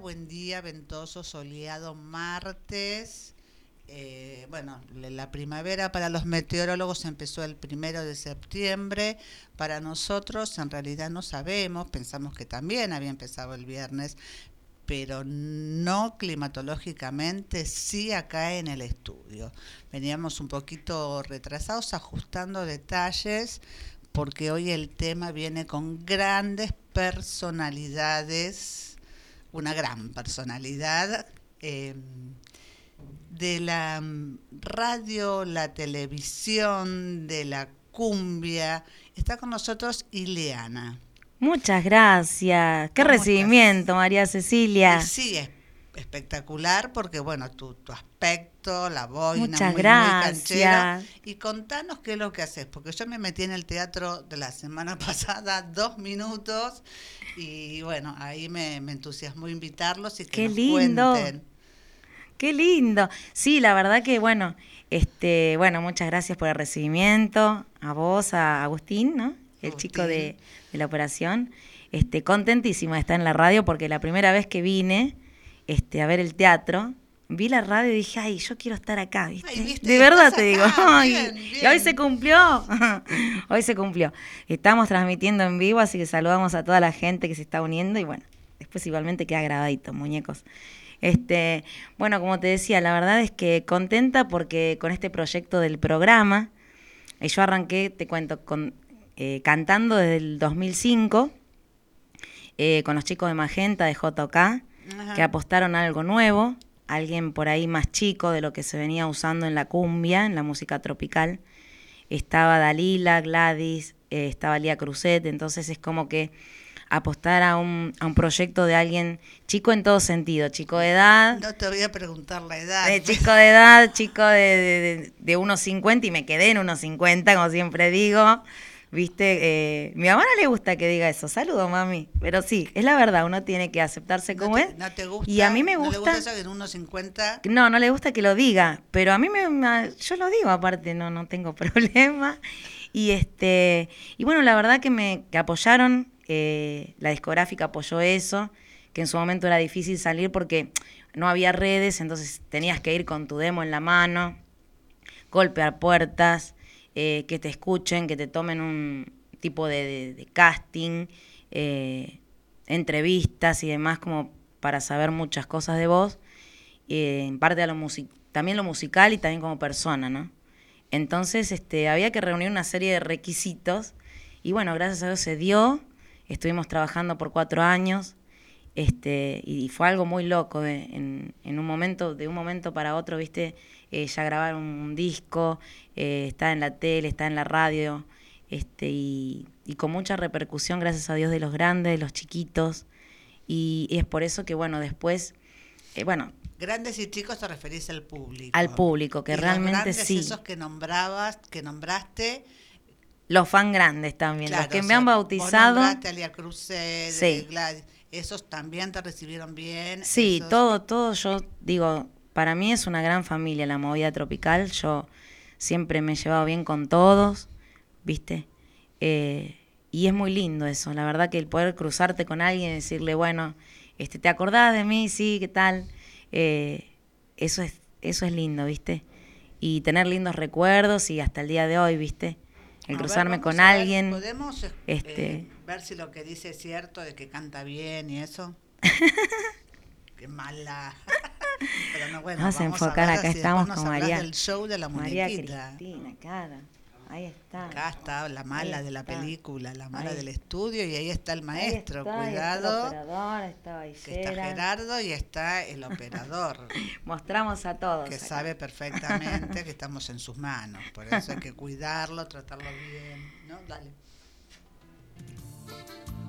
Buen día, ventoso, soleado, martes. Eh, bueno, la primavera para los meteorólogos empezó el primero de septiembre. Para nosotros, en realidad no sabemos, pensamos que también había empezado el viernes, pero no climatológicamente, sí acá en el estudio. Veníamos un poquito retrasados, ajustando detalles, porque hoy el tema viene con grandes personalidades, una gran personalidad eh, de la radio, la televisión, de la cumbia. Está con nosotros Ileana. Muchas gracias. Qué recibimiento, María Cecilia. Sí, es espectacular porque, bueno, tu, tu aspecto, la boina, Muchas gracias. y contanos qué es lo que haces, porque yo me metí en el teatro de la semana pasada dos minutos y, bueno, ahí me, entusiasmó invitarlos y que qué nos lindo. cuenten. Qué lindo. Sí, la verdad que, bueno, este, bueno, muchas gracias por el recibimiento, a vos, a Agustín, ¿no? el chico de, la operación. Este, contentísima de estar en la radio porque la primera vez que vine este, a ver el teatro, vi la radio y dije, ay, yo quiero estar acá, ¿viste? de verdad te digo. Y hoy se cumplió. hoy se cumplió. Estamos transmitiendo en vivo, así que saludamos a toda la gente que se está uniendo y bueno, después igualmente queda grabadito, muñecos. Este, bueno, como te decía, la verdad es que contenta porque con este proyecto del programa, eh, yo arranqué, te cuento, con eh, cantando desde el 2005 eh, con los chicos de Magenta, de JK, que apostaron a algo nuevo, alguien por ahí más chico de lo que se venía usando en la cumbia, en la música tropical. Estaba Dalila, Gladys, eh, estaba Lía Cruzet, entonces es como que apostar a un, a un proyecto de alguien chico en todo sentido, chico de edad. No te voy a preguntar la edad. De chico de edad, chico de, de, de, unos 50 y me quedé en unos 50, como siempre digo. Viste, eh, mi mamá no le gusta que diga eso, saludo mami, pero sí, es la verdad, uno tiene que aceptarse como es. ¿No te gusta? Y a mí me gusta... ¿No le gusta eso en unos 50? No, no le gusta que lo diga, pero a mí me, yo lo digo aparte, no, no tengo problema. Y este, y bueno, la verdad que me que apoyaron, eh, la discográfica apoyó eso, que en su momento era difícil salir porque no había redes, entonces tenías que ir con tu demo en la mano, golpear puertas, eh, que te escuchen, que te tomen un tipo de, casting, eh, entrevistas y demás, como para saber muchas cosas de vos, eh, en parte a lo también lo musical y también como persona, ¿no? Entonces este, había que reunir una serie de requisitos y bueno, gracias a Dios se dio, estuvimos trabajando por cuatro años, este, y fue algo muy loco en, en, un momento, de un momento para otro, viste, eh, ya grabaron un, disco, eh, está en la tele, está en la radio, este, y, con mucha repercusión, gracias a Dios, de los grandes, de los chiquitos. Y, es por eso que, bueno, después, eh, bueno. Grandes y chicos te referís al público. Al público, que realmente los sí. Esos que nombrabas, que nombraste. Los fan grandes también, los que me han bautizado. Vos a Cruzet, sí. Esos también te recibieron bien. Sí, todo, todo, yo digo, para mí es una gran familia la movida tropical. Yo siempre me he llevado bien con todos, ¿viste? Eh, y es muy lindo eso, la verdad que el poder cruzarte con alguien y decirle, bueno, este, ¿te acordás de mí? Sí, ¿qué tal? Eh, eso, es, eso es lindo, ¿viste? Y tener lindos recuerdos y hasta el día de hoy, ¿viste? El cruzarme con alguien. ¿Podemos eh, este, ver si lo que dice es cierto, de que canta bien y eso? Qué mala. Pero no, bueno, vamos, a enfocar, acá estamos con María. del show de la María Cristina, cara. Ahí está. Acá está la mala de la película, la mala del estudio y ahí está el maestro, cuidado. Está el operador, está que está Gerardo y está el operador. Mostramos a todos. Que sabe perfectamente que estamos en sus manos, por eso hay que cuidarlo, tratarlo bien, ¿no? Dale.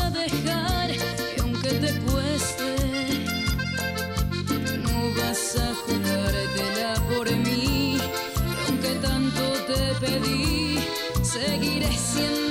a dejar y aunque te cueste, no vas a jugártela por mí. Y aunque tanto te pedí, seguiré siendo.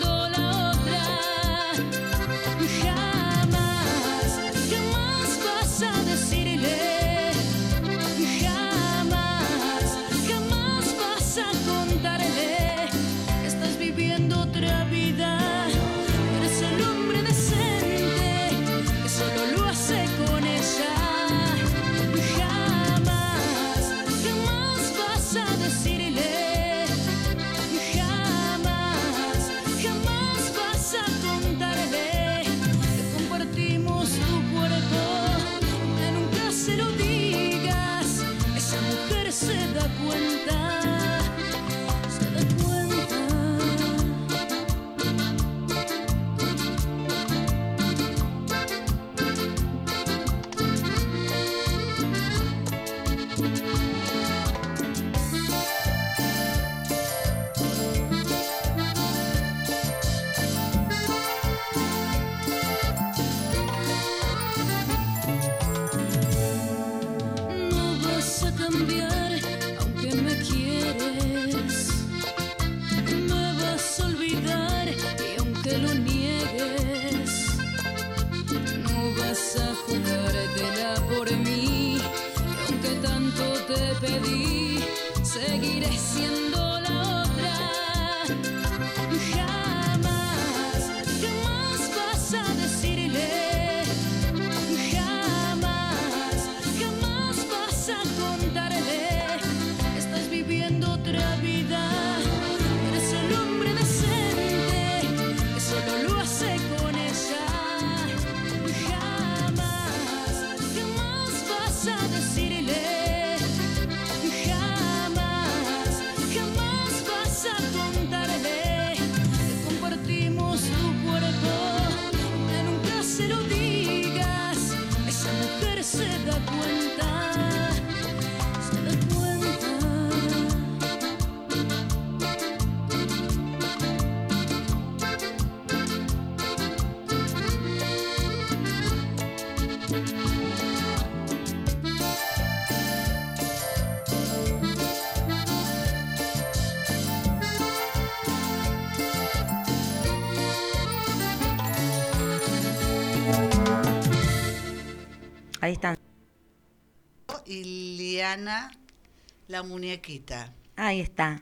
La muñequita. Ahí está.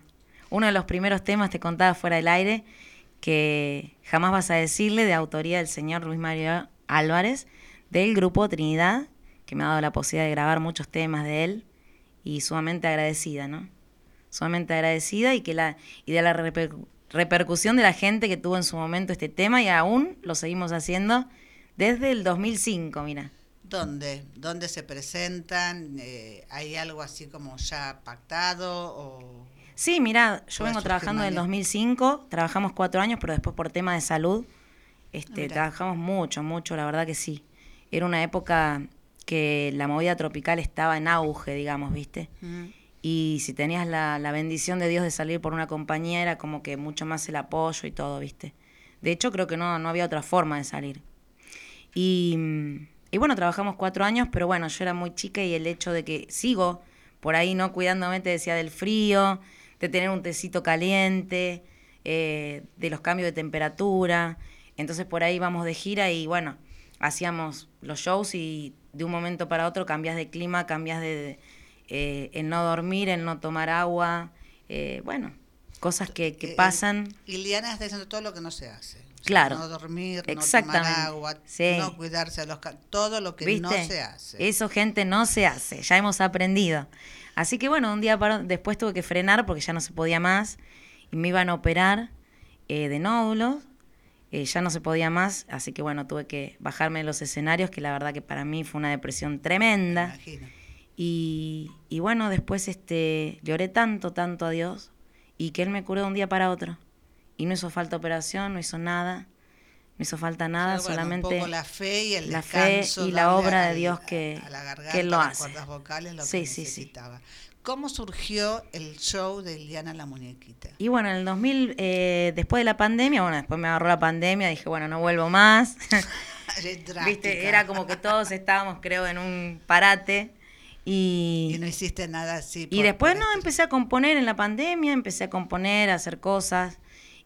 Uno de los primeros temas te contaba fuera del aire que jamás vas a decirle de autoría del señor Luis Mario Álvarez del grupo Trinidad, que me ha dado la posibilidad de grabar muchos temas de él y sumamente agradecida, ¿no? Sumamente agradecida y que la y de la reper- repercusión de la gente que tuvo en su momento este tema y aún lo seguimos haciendo desde el 2005, mira. ¿Dónde? ¿Dónde se presentan? Eh, ¿Hay algo así como ya pactado? O... Sí, mira, yo vengo trabajando en el mañana. 2005, trabajamos cuatro años, pero después por tema de salud, este, Ah, trabajamos mucho, mucho, la verdad que sí. Era una época que la movida tropical estaba en auge, digamos, ¿viste? Y si tenías la, la bendición de Dios de salir por una compañía, era como que mucho más el apoyo y todo, ¿viste? De hecho, creo que no, no había otra forma de salir. Y, mm, y bueno, trabajamos cuatro años, pero bueno, yo era muy chica y el hecho de que sigo por ahí, ¿no? Cuidándome, te decía, del frío, de tener un tecito caliente, eh, de los cambios de temperatura. Entonces por ahí íbamos de gira y bueno, hacíamos los shows y de un momento para otro cambias de clima, cambias de, eh, el no dormir, el no tomar agua, eh, bueno, cosas que, que Eh, pasan. Y Liana está diciendo todo lo que no se hace. Claro. No dormir, no Exactamente. tomar agua, Sí. no cuidarse de los... Todo lo que no ¿Viste? se hace. Eso, gente, no se hace. Ya hemos aprendido. Así que bueno, un día para- después tuve que frenar porque ya no se podía más. Y me iban a operar eh, de nódulos. eh, ya no se podía más. Así que bueno, tuve que bajarme de los escenarios, que la verdad que para mí fue una depresión Me tremenda. imagino. Y, y bueno, después este, lloré tanto, tanto a Dios. Y que Él me curó de un día para otro. Y no hizo falta operación, no hizo nada. No hizo falta nada, bueno, solamente un poco la fe y el la fe y la obra de Dios que- a la garganta, que lo las hace. cuerdas vocales, lo Sí, que sí, sí. necesitaba. ¿Cómo surgió el show de Liana la muñequita? Y bueno, en el 2000, eh, después de la pandemia, bueno, después me agarró la pandemia, dije, bueno, no vuelvo más. Viste, era como que todos estábamos, creo, en un parate. Y, Y no hiciste nada así. y por- después por no, empecé a componer en la pandemia, empecé a componer, a hacer cosas.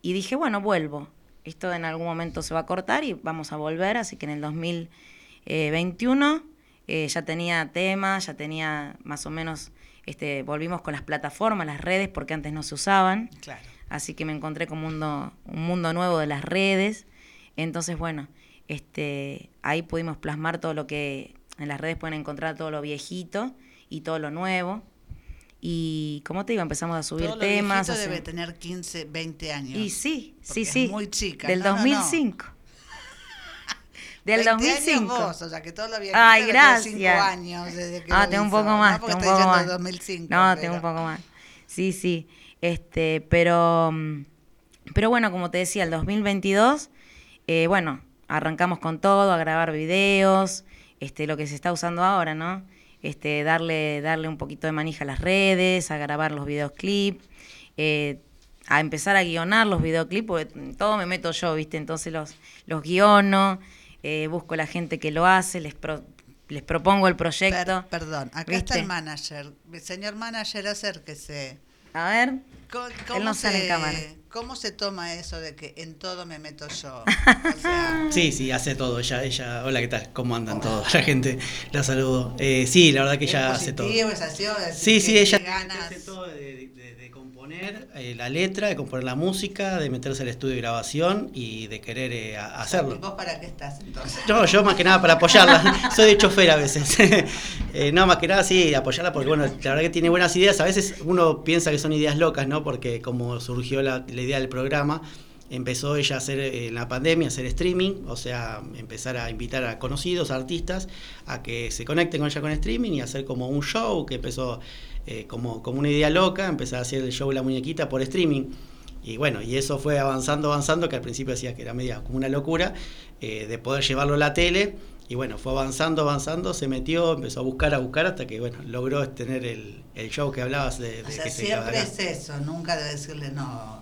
Y dije, bueno, vuelvo. Esto en algún momento se va a cortar y vamos a volver. Así que en el 2021 eh, ya tenía temas, ya tenía más o menos, este, volvimos con las plataformas, las redes, porque antes no se usaban. Claro. Así que me encontré con un mundo, un mundo nuevo de las redes. Entonces, bueno, este, ahí pudimos plasmar todo lo que en las redes pueden encontrar todo lo viejito y todo lo nuevo. Y como te digo, empezamos a subir Todo lo temas. hacer- debe tener 15, 20 años. Y sí, sí, es sí. muy chica. Del No, no, no. 2005. Del 20 años 2005. vos, o sea, que todo lo Ay, tener cinco gracias. años desde que Ah, lo tengo un poco ¿no? más, Porque tengo un poco más. 2005, no, pero- tengo un poco más. Sí, sí. Este, pero, mm, pero bueno, como te decía, el 2022, eh, bueno, arrancamos con todo, a grabar videos, este, lo que se está usando ahora, ¿no? Este, darle, darle un poquito de manija a las redes, a grabar los videoclips, eh, a empezar a guionar los videoclips, porque todo me meto yo, ¿viste? Entonces los, los guiono, eh, busco la gente que lo hace, les, pro- les propongo el proyecto. Per- perdón, acá está el manager. Señor manager, acérquese. A ver. ¿Cómo, Él no sale en se, cámara. ¿Cómo se toma eso de que en todo me meto yo? O sea, Sí, sí, hace todo. Ella, ella, hola, ¿qué tal? ¿Cómo andan todos? La gente, la saludo. Eh, sí, la verdad que ¿es ella hace todo. es así, Sí, sí, ella ganas? hace todo de componer eh, la letra, de componer la música, de meterse al estudio de grabación y de querer eh, a- ¿Y hacerlo. vos para qué estás entonces? No, yo más que nada para apoyarla. Soy de chofer a veces. Eh, no, más que nada sí, apoyarla porque, bueno, la verdad que tiene buenas ideas. A veces uno piensa que son ideas locas, ¿no? Porque como surgió la, la idea del programa, empezó ella a hacer eh, en la pandemia, a hacer streaming, o sea, empezar a invitar a conocidos, a artistas, a que se conecten con ella con streaming y hacer como un show que empezó eh, como, como una idea loca, empezar a hacer el show de la muñequita por streaming. Y bueno, y eso fue avanzando, avanzando, que al principio decía que era media como una locura, eh, de poder llevarlo a la tele. Y bueno, fue avanzando, avanzando, se metió, empezó a buscar, a buscar, hasta que bueno, logró tener el, el show que hablabas de, de O sea, que siempre es eso, nunca de decirle, no,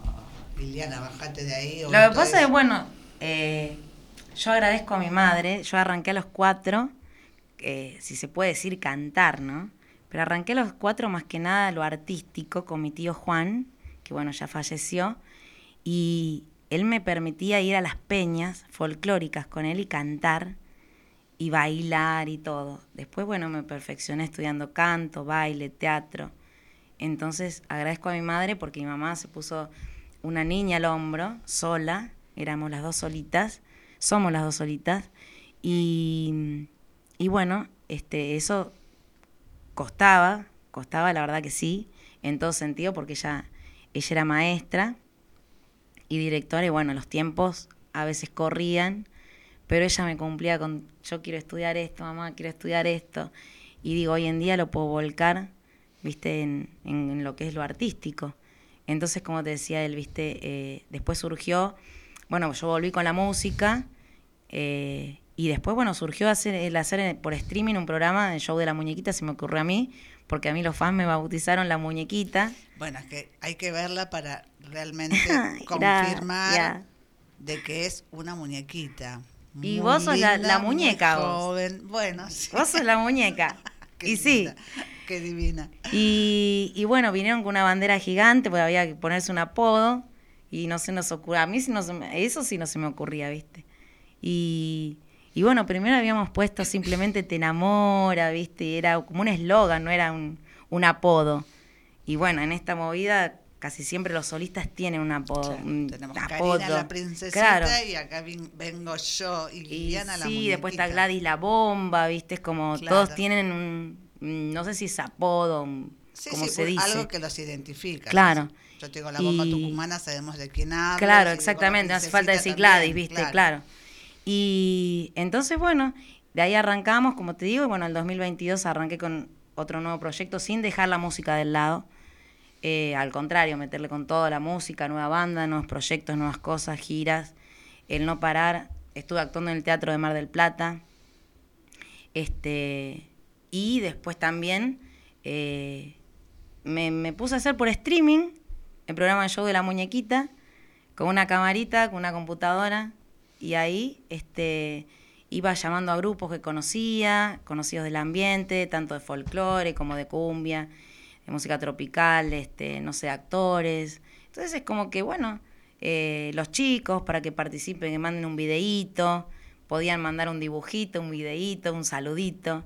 Liliana, bajate de ahí. o Lo que pasa es, bueno, eh, yo agradezco a mi madre, yo arranqué a los cuatro, eh, si se puede decir cantar, ¿no? Pero arranqué los cuatro más que nada lo artístico con mi tío Juan, que bueno, ya falleció, y él me permitía ir a las peñas folclóricas con él y cantar y bailar y todo. Después, bueno, me perfeccioné estudiando canto, baile, teatro. Entonces agradezco a mi madre porque mi mamá se puso una niña al hombro, sola, éramos las dos solitas, somos las dos solitas, y, y bueno, este, eso costaba, costaba, la verdad que sí, en todo sentido, porque ella, ella era maestra y directora, y bueno, los tiempos a veces corrían, pero ella me cumplía con, yo quiero estudiar esto, mamá, quiero estudiar esto, y digo, hoy en día lo puedo volcar, viste, en, en- lo que es lo artístico. Entonces, como te decía él, viste, eh, después surgió, bueno, yo volví con la música, eh, y después, bueno, surgió hacer, el hacer eh, por streaming un programa de show de la muñequita, se me ocurrió a mí, porque a mí los fans me bautizaron la muñequita. Bueno, es que hay que verla para realmente confirmar de que es una muñequita. Y vos sos la- muñeca, vos. joven. Bueno, sí. Vos sos la muñeca. Qué y sí. Qué divina. Y, y bueno, vinieron con una bandera gigante, porque había que ponerse un apodo, y no se nos ocurría, a mí sí no se me- eso sí no se me ocurría, ¿viste? Y, y bueno, primero habíamos puesto simplemente te enamora, ¿viste? Y era como un eslogan, no era un, un apodo. Y bueno, en esta movida casi siempre los solistas tienen un apodo. Claro, un tenemos apodo. Karina la princesita Claro. y acá vengo yo y Y Liliana la sí, después está. Gladys la bomba, ¿viste? Es como Claro. todos tienen un, no sé si es apodo, Sí, como sí, se pues, dice. algo que los identifica. Claro. Yo te digo la bomba Y- tucumana, sabemos de quién habla. Claro, exactamente, no hace falta decir Gladys, ¿viste? Claro. Y entonces, bueno, de ahí arrancamos, como te digo, y bueno, el 2022 arranqué con otro nuevo proyecto sin dejar la música del lado. Eh, al contrario, meterle con toda la música, nueva banda, nuevos proyectos, nuevas cosas, giras, el no parar. Estuve actuando en el Teatro de Mar del Plata. Este, y después también eh, me, puse a hacer por streaming el programa show de la muñequita, con una camarita, con una computadora, y ahí este, iba llamando a grupos que conocía, conocidos del ambiente, tanto de folclore como de cumbia, de música tropical, este, no sé, actores. Entonces es como que, bueno, eh, los chicos para que participen, que manden un videíto, podían mandar un dibujito, un videíto, un saludito.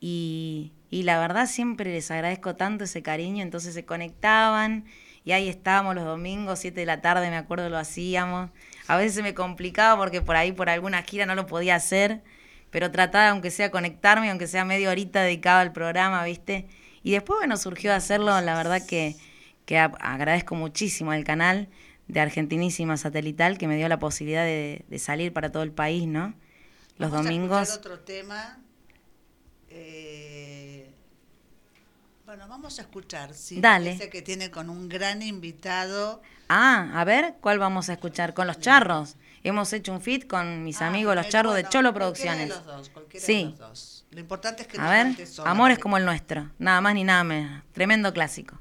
Y, y la verdad siempre les agradezco tanto ese cariño, entonces se conectaban y ahí estábamos los domingos, 7 de la tarde, me acuerdo lo hacíamos. A veces se me complicaba porque por ahí, por alguna gira no lo podía hacer, pero trataba, aunque sea conectarme, aunque sea media horita dedicada al programa, ¿viste? Y después, bueno, surgió hacerlo, la verdad que, que agradezco muchísimo al canal de Argentinísima Satelital que me dio la posibilidad de, de salir para todo el país, ¿no? Los Vamos domingos. otro tema. Eh, bueno, vamos a escuchar, sí. Dale. Ese que tiene con un gran invitado. Ah, a ver, ¿cuál vamos a escuchar? Con los charros. Hemos hecho un fit con mis Ah, amigos, los bueno, charros de Cholo cualquiera de Producciones. los dos, cualquiera Sí. de los dos. Lo importante es que A ver, Amores porque- como el nuestro. Nada más ni nada menos. Tremendo clásico.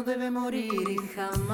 No debe morir jamás.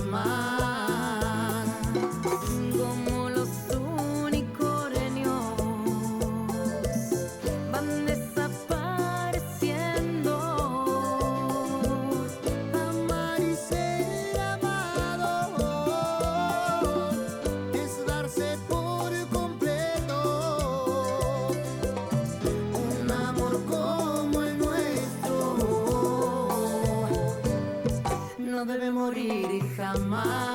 Morir morir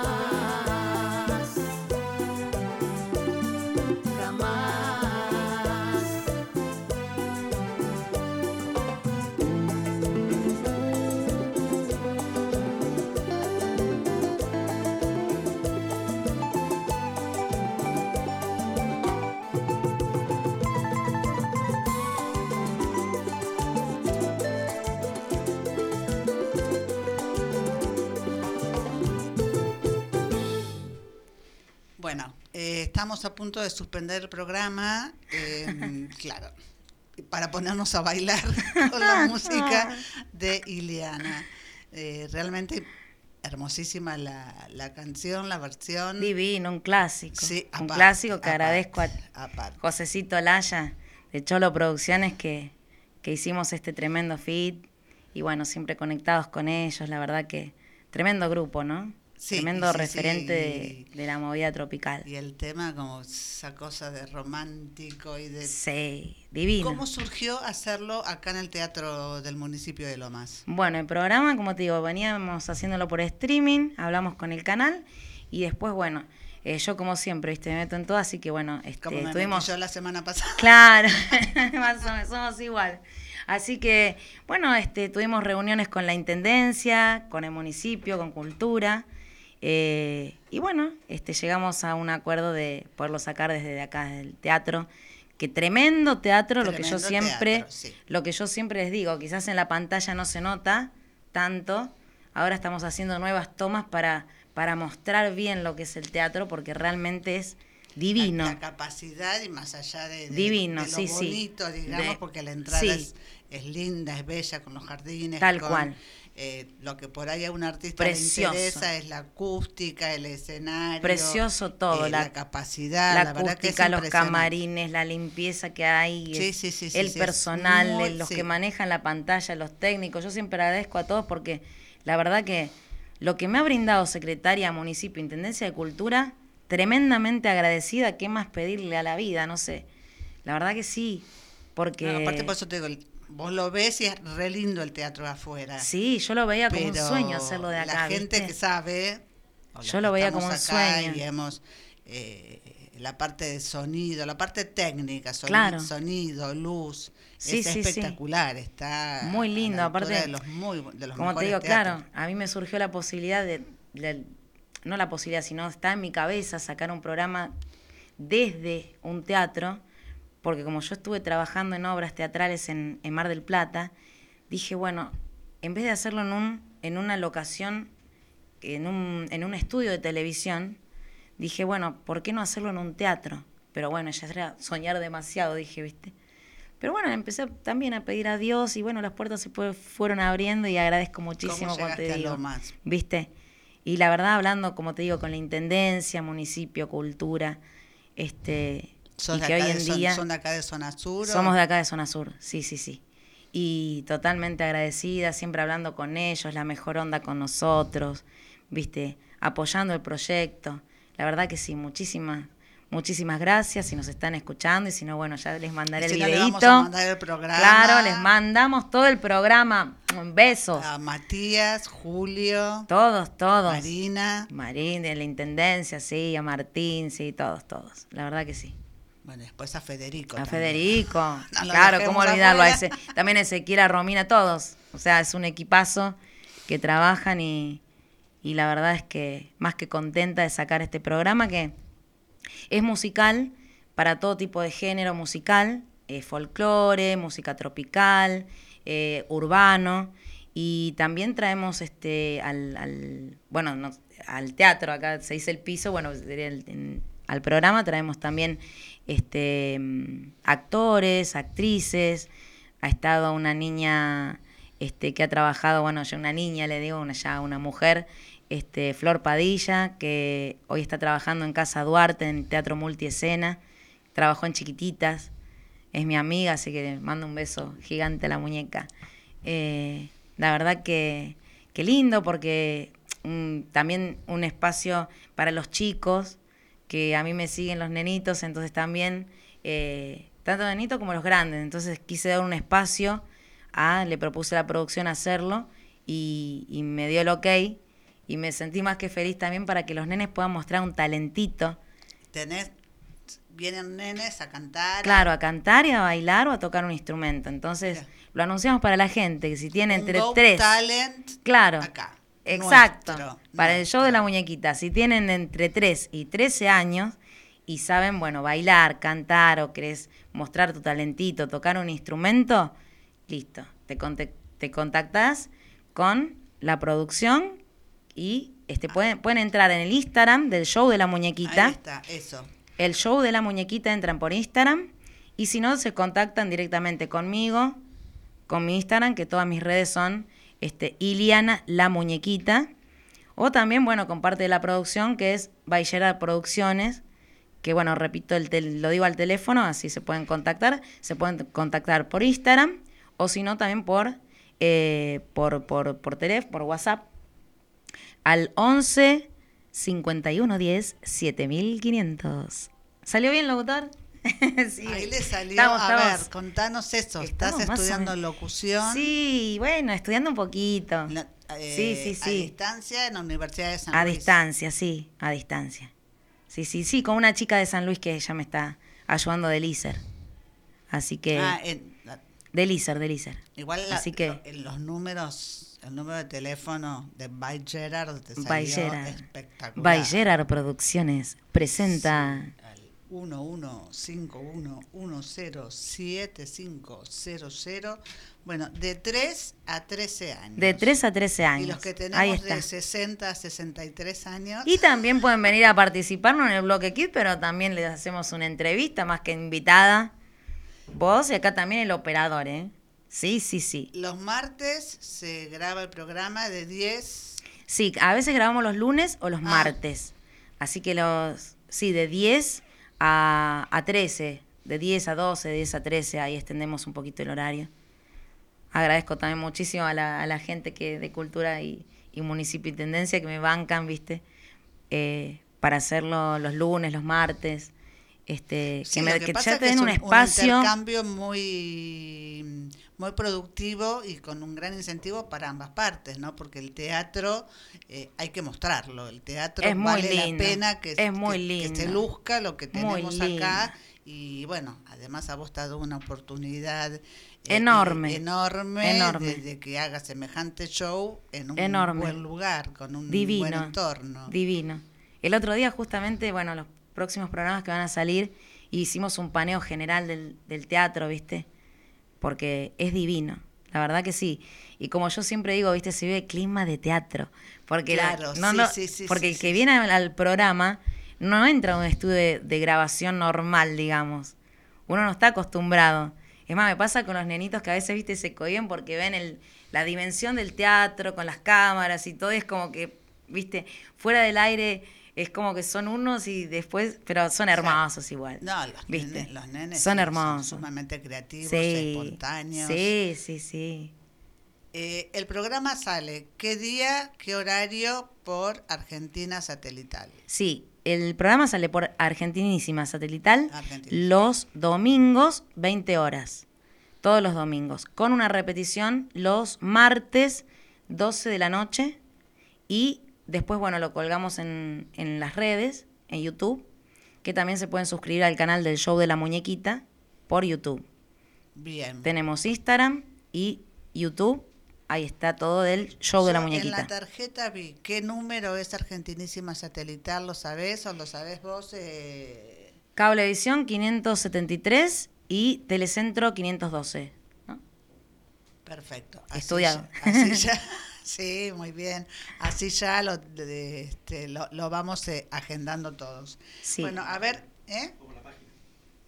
estamos a punto de suspender el programa, eh, claro, para ponernos a bailar con la música de Ileana. Eh, realmente hermosísima la, la canción, la versión. Divino, un clásico. Sí, un aparte, clásico que aparte, agradezco a aparte. Josecito Laya de Cholo Producciones que, que hicimos este tremendo feed y bueno, siempre conectados con ellos, la verdad que tremendo grupo, ¿no? Sí, tremendo sí, referente sí. De, de la movida tropical. Y el tema como esa cosa de romántico y de... Sí, divino. ¿Cómo surgió hacerlo acá en el Teatro del municipio de Lomas? Bueno, el programa, como te digo, veníamos haciéndolo por streaming, hablamos con el canal y después, bueno, eh, yo como siempre, viste, me meto en todo, así que bueno, este, Como me metí tuvimos... yo la semana pasada. Claro, más o menos, somos igual. Así que, bueno, este, tuvimos reuniones con la Intendencia, con el municipio, con Cultura. Eh, y bueno, este, llegamos a un acuerdo de poderlo sacar desde acá, del teatro. Que tremendo teatro, lo que yo siempre, teatro, sí. lo que yo siempre les digo, quizás en la pantalla no se nota tanto. Ahora estamos haciendo nuevas tomas para, para mostrar bien lo que es el teatro, porque realmente es divino. La, la capacidad y más allá de, de- Divino, de lo sí, sí. bonito, digamos, De- porque la entrada sí. es, es linda, es bella, con los jardines. Tal con, cual. eh, lo que por ahí a un artista Precioso. le interesa es la acústica, el escenario. Precioso todo, eh, la- la, capacidad, la, la, verdad que acústica, los camarines, la limpieza que hay, Sí, el- sí, sí, el personal, muy- los que manejan la pantalla, los técnicos. Yo siempre agradezco a todos porque la verdad que lo que me ha brindado Secretaria, Municipio, Intendencia de Cultura, tremendamente agradecida. ¿Qué más pedirle a la vida? No sé. La verdad que sí, porque... No, aparte por eso te digo, vos lo ves y es re lindo el teatro de afuera. Sí, yo lo veía como un sueño hacerlo de acá. La gente ¿viste? que sabe, Yo lo veía como un sueño. Y eh, la parte de sonido, la parte técnica, Claro. sonido, luz, Sí, es sí, sí. espectacular, está Muy lindo, aparte, de los muy de los Como te digo, teatros. claro, a mí me surgió la posibilidad de, de- no la posibilidad, sino está en mi cabeza sacar un programa desde un teatro porque como yo estuve trabajando en obras teatrales en, en Mar del Plata, dije, bueno, en vez de hacerlo en, un, en una locación, en un, en un estudio de televisión, dije, bueno, ¿por qué no hacerlo en un teatro? Pero bueno, ya era soñar demasiado, dije, ¿viste? Pero bueno, empecé también a pedir a Dios y bueno, las puertas se fue- fueron abriendo y agradezco muchísimo, como llegaste te a digo. Lomas? ¿Viste? Y la verdad, hablando, como te digo, con la intendencia, municipio, cultura, este, ¿Sos y de que acá hoy de en día ¿Son de acá de zona sur? o- somos de acá de Zona Sur, sí, sí, sí. Y totalmente agradecida, siempre hablando con ellos, la mejor onda con nosotros, viste, apoyando el proyecto. La verdad que sí, muchísimas, muchísimas gracias si nos están escuchando y si no, bueno, ya les mandaré Y si el no, videíto. vamos a mandar el programa. Claro, les mandamos todo el programa. Besos. A Matías, Julio, Todos, todos. Marina. Marín, de la Intendencia, sí, a Martín, sí, todos, todos. La verdad que sí. Bueno, después a Federico. A también. Federico, No claro, cómo olvidarlo a ese. También Ezequiel, a Romina, todos. O sea, es un equipazo que trabajan y, y la verdad es que más que contenta de sacar este programa que es musical para todo tipo de género musical, eh, folclore, música tropical, eh, urbano. Y también traemos este al, al- bueno no- al teatro acá se dice el piso bueno el- en- al programa traemos también este mm, actores actrices. Ha estado una niña este que ha trabajado bueno ya una niña le digo una ya una mujer este Flor Padilla que hoy está trabajando en Casa Duarte en Teatro Multiescena. Trabajó en Chiquititas. Es mi amiga, así que mando un beso gigante a la muñeca. Eh, la verdad que, que lindo porque mm, también un espacio para los chicos, que a mí me siguen los nenitos, entonces también, eh, tanto nenitos como los grandes, entonces quise dar un espacio, a, le propuse a la producción hacerlo y me dio el ok y me sentí más que feliz también para que los nenes puedan mostrar un talentito. Tenés, vienen nenes a cantar. Claro, a cantar y a bailar o a tocar un instrumento. Entonces, Mira. lo anunciamos para la gente, que si tiene entre tres. Talent Claro. acá. Exacto. Nuestro, para el show de la muñequita, si tienen entre 3 y 13 años y saben, bueno, bailar, cantar o querés mostrar tu talentito, tocar un instrumento, listo. Te, te contactás con la producción y este pueden, pueden entrar en el Instagram del show de la muñequita. Ahí está, eso. El show de la muñequita entran por Instagram y si no, se contactan directamente conmigo, con mi Instagram, que todas mis redes son este, Iliana la muñequita. O también, bueno, con parte de la producción, que es Baillera Producciones, que bueno, repito, el tel- lo digo al teléfono, así se pueden contactar. Se pueden contactar por Instagram o si no, también por, eh, por, por, por teléfono, por WhatsApp, al 11 51 10 7500. ¿Salió bien, locutor? sí. Ahí le salió. Estamos, a estamos- ver, contanos eso. estamos ¿Estás estudiando locución? Sí, bueno, estudiando un poquito. La- eh, sí, sí, A sí. distancia en la Universidad de San A Luis. distancia, sí, a distancia. Sí, sí, sí, con una chica de San Luis que ella me está ayudando de ISER. Así que, Ah, en- la- del ISER, del ISER. igual la- Así que- lo- en los números, el número de teléfono de By Gerard te salió By Gerard. espectacular. By Gerard Producciones presenta Al 1151107500. Bueno, de 3 a 13 años. de 3 a 13 años. Y los que Ahí tenemos está. de 60 a 63 años. Y también pueden venir a participarnos en el bloque Kid, pero también les hacemos una entrevista más que invitada. Vos y acá también el operador, ¿eh? Sí, sí, sí. Los martes se graba el programa de 10 Sí, a veces grabamos los lunes o los Ah. martes. Así que los, sí, de 10 a, a 13, de 10 a 12, de 10 a 13, ahí extendemos un poquito el horario. Agradezco también muchísimo a la, a la gente que de Cultura y, y Municipio y Tendencia que me bancan, ¿viste? Eh, para hacerlo los lunes, los martes. Este, Sí, que, me- que que ya te den un un, espacio. intercambio muy, muy productivo y con un gran incentivo para ambas partes, ¿no? Porque el teatro eh, hay que mostrarlo. El teatro Es muy vale lindo, la pena que, es muy que- que se lindo. luzca lo que tenemos lindo. acá. Y bueno, además a vos te ha dado una oportunidad eh, Enorme, eh, enorme, enorme. De, de que haga semejante show en un Enorme. buen lugar, con un Divino. buen entorno. Divino. El otro día, justamente, bueno, los próximos programas que van a salir hicimos un paneo general del, del teatro, ¿viste? Porque es divino, la verdad que sí. Y como yo siempre digo, ¿viste? Se vive clima de teatro. Porque, la- Claro, no, sí, no- sí, sí, porque el que viene al, al programa no entra a un estudio de, de grabación normal, digamos. Uno no está acostumbrado. Es más, me pasa con los nenitos que a veces, viste, se cohiben porque ven el, la dimensión del teatro con las cámaras y todo. y es como que, viste, fuera del aire es como que son unos y después, pero son hermosos igual. No, los, ¿viste? nenes, los nenes son hermosos. sumamente creativos, sí, espontáneos. sí, sí, sí. Eh, el programa sale, ¿qué día, qué horario por Argentina Satelital? Sí, el programa sale por Argentinísima Satelital los domingos, 20 horas. Todos los domingos. Con una repetición los martes, 12 de la noche. Y después, bueno, lo colgamos en, en las redes, en YouTube. Que también se pueden suscribir al canal del Show de la Muñequita por YouTube. Bien. Tenemos Instagram y YouTube. Ahí está todo del Show de la Yo En Muñequita. la tarjeta vi, ¿qué número es Argentinísima Satelital? ¿Lo sabés o lo sabés vos? Eh, Cablevisión 573 y Telecentro 512. ¿no? Perfecto. Así Estudiado. ya- así ya, sí, muy bien. Así ya lo, de- este, lo, lo vamos eh, agendando todos. Sí. Bueno, a ver, ¿eh?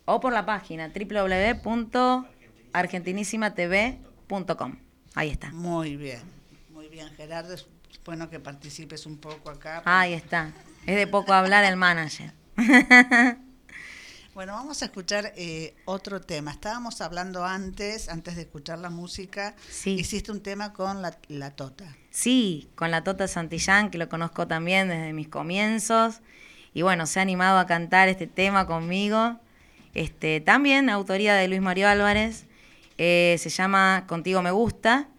O por la página www.argentinisimatv.com. Ahí está. Muy bien. Muy bien, Gerardo. Es bueno que participes un poco acá. Ahí está. Es de poco hablar el manager. Bueno, vamos a escuchar eh, otro tema. Estábamos hablando antes, antes de escuchar la música. Sí. Hiciste un tema con la, la Tota. Sí, con la Tota Santillán, que lo conozco también desde mis comienzos. Y bueno, se ha animado a cantar este tema conmigo. Este, también autoría de Luis Mario Álvarez. Eh, se llama Contigo me gusta.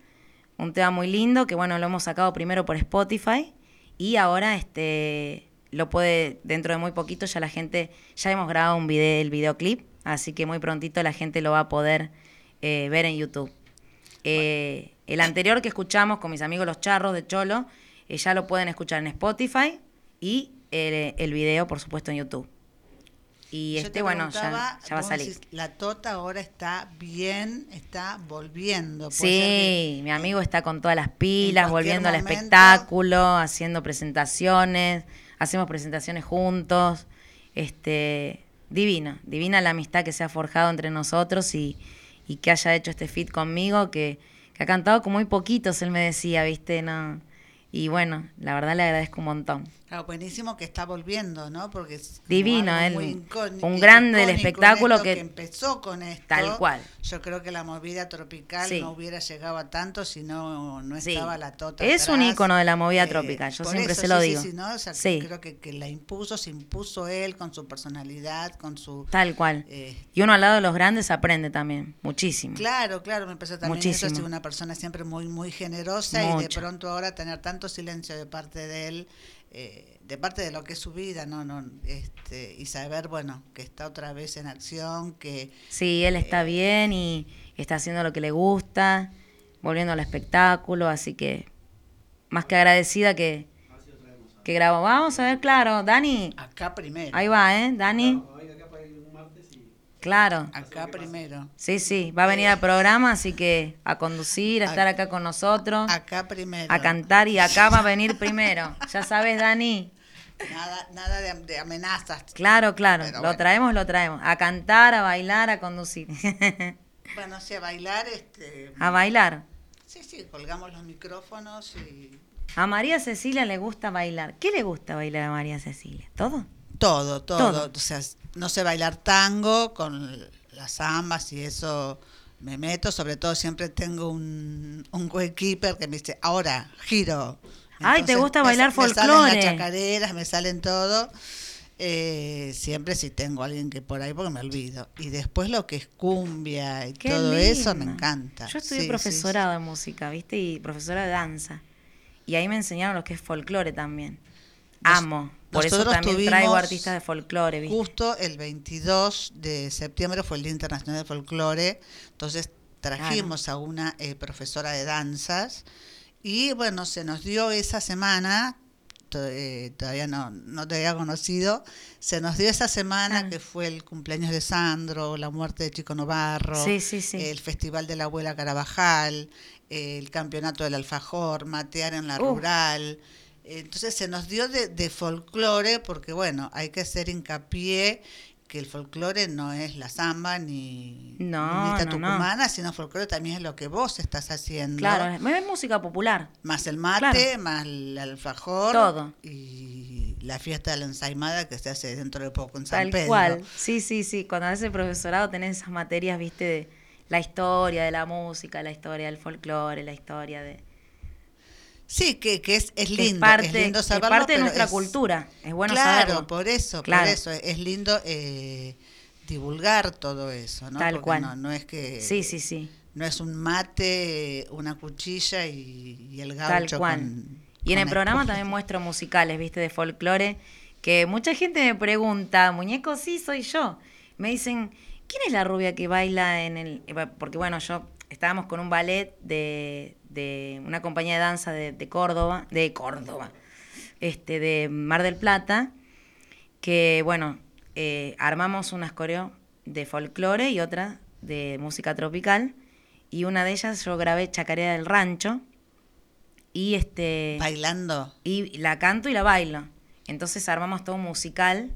Un tema muy lindo que bueno, lo hemos sacado primero por Spotify. Y ahora este lo puede, dentro de muy poquito, ya la gente, ya hemos grabado un video, el videoclip, así que muy prontito la gente lo va a poder eh, ver en YouTube. Eh, el anterior que escuchamos con mis amigos los charros de Cholo, eh, ya lo pueden escuchar en Spotify y el, video, por supuesto, en YouTube. Y Yo este, te bueno, ya, va a salir. decís, la Tota ahora está bien, está volviendo. Sí, mi amigo está con todas las pilas, volviendo al espectáculo, haciendo presentaciones, hacemos presentaciones juntos. Este, divino, divina la amistad que se ha forjado entre nosotros y, y que haya hecho este fit conmigo, que, que ha cantado con muy poquitos, él me decía, ¿viste? No. Y bueno, la verdad le agradezco un montón. Claro, buenísimo que está volviendo, ¿no? Porque es Divino, él, un grande del espectáculo esto, que- empezó con esto. Tal cual. Yo creo que la movida tropical Sí. no hubiera llegado a tanto si no, no Sí. estaba la tota. Es un ícono de la movida tropical, yo siempre eso, se lo sí, digo. Sí, sí, ¿no? O sea, creo que, que la impuso, se impuso él con su personalidad, con su. Tal cual. eh, Y uno al lado de los grandes aprende también, muchísimo. Claro, claro, me parece también eso, Muchísimo. sido una persona siempre muy, muy generosa y de pronto ahora tener tanto silencio de parte de él, eh, de parte de lo que es su vida, no, no, este, y saber, bueno, que está otra vez en acción, que Sí, él está bien y está haciendo lo que le gusta, volviendo al espectáculo, así que más que agradecida que, que grabó. Vamos a ver, claro, Dani, acá primero, ahí va, ¿eh? Dani. Claro, acá primero, sí, sí, va a venir al programa, así que a conducir, a estar acá con nosotros, acá primero. a cantar y acá va a venir primero. Ya sabes, Dani. Nada, nada de, de amenazas. Claro, claro, Pero lo bueno. traemos, lo traemos. A cantar, a bailar, a conducir. Bueno, sí, a bailar, este, a bailar. sí, sí, colgamos los micrófonos y A María Cecilia le gusta bailar. ¿Qué le gusta bailar a María Cecilia? ¿Todo? Todo, todo, Todo. O sea, no sé bailar tango con las zambas y eso me meto. Sobre todo siempre tengo un, un goalkeeper que me dice, ahora, giro. Ay, ¿te gusta bailar sa- Me salen folclore? las chacareras, me salen todo. Eh, siempre si tengo a alguien que por ahí porque me olvido. Y después lo que es cumbia y Qué todo eso me encanta. Yo estudié Sí, de música, ¿viste? Y profesora de danza. Y ahí me enseñaron lo que es folclore también. Amo. Por eso nosotros también tuvimos traigo artistas de folclore. ¿viste? Justo el 22 de septiembre fue el Día Internacional del Folclore. Entonces trajimos a una eh, profesora de danzas y bueno, se nos dio esa semana eh, todavía no, no te había conocido, se nos dio esa semana Ah. que fue el cumpleaños de Sandro, la muerte de Chico Novarro, Sí, sí, sí. el festival de la abuela Carabajal, el campeonato del alfajor, matear en la Uh. rural. Entonces se nos dio de, de folclore, porque bueno, hay que hacer hincapié que el folclore no es la samba ni, No, ni tucumana, sino folclore también es lo que vos estás haciendo. Claro, es, es música popular. Más el mate, más el alfajor. Todo. Y la fiesta de la ensaimada que se hace dentro de poco en San Tal Pedro. cual. Sí, sí, sí. Cuando haces el profesorado tenés esas materias, viste, de la historia de la música, la historia del folclore, la historia de... Sí, que, que es, es lindo. es parte, es lindo es saberlo, parte de nuestra es- cultura. Es bueno claro, saberlo. por eso, Claro. por eso. Es lindo eh, divulgar todo eso, ¿no? Tal Porque cual. No, no es que... Sí, sí, sí. No es un mate, una cuchilla y, y el Tal gaucho cual. con- y en el programa también muestro musicales, viste, de folclore, que mucha gente me pregunta, muñeco, sí, soy yo. Me dicen, ¿quién es la rubia que baila en el...? Porque bueno, yo estábamos con un ballet de, de una compañía de danza de, de Córdoba, de Córdoba, este, de Mar del Plata, que bueno, eh, armamos unas coreo de folclore y otra de música tropical, y una de ellas yo grabé Chacarera del Rancho, y este Bailando. y la canto y la bailo. Entonces armamos todo musical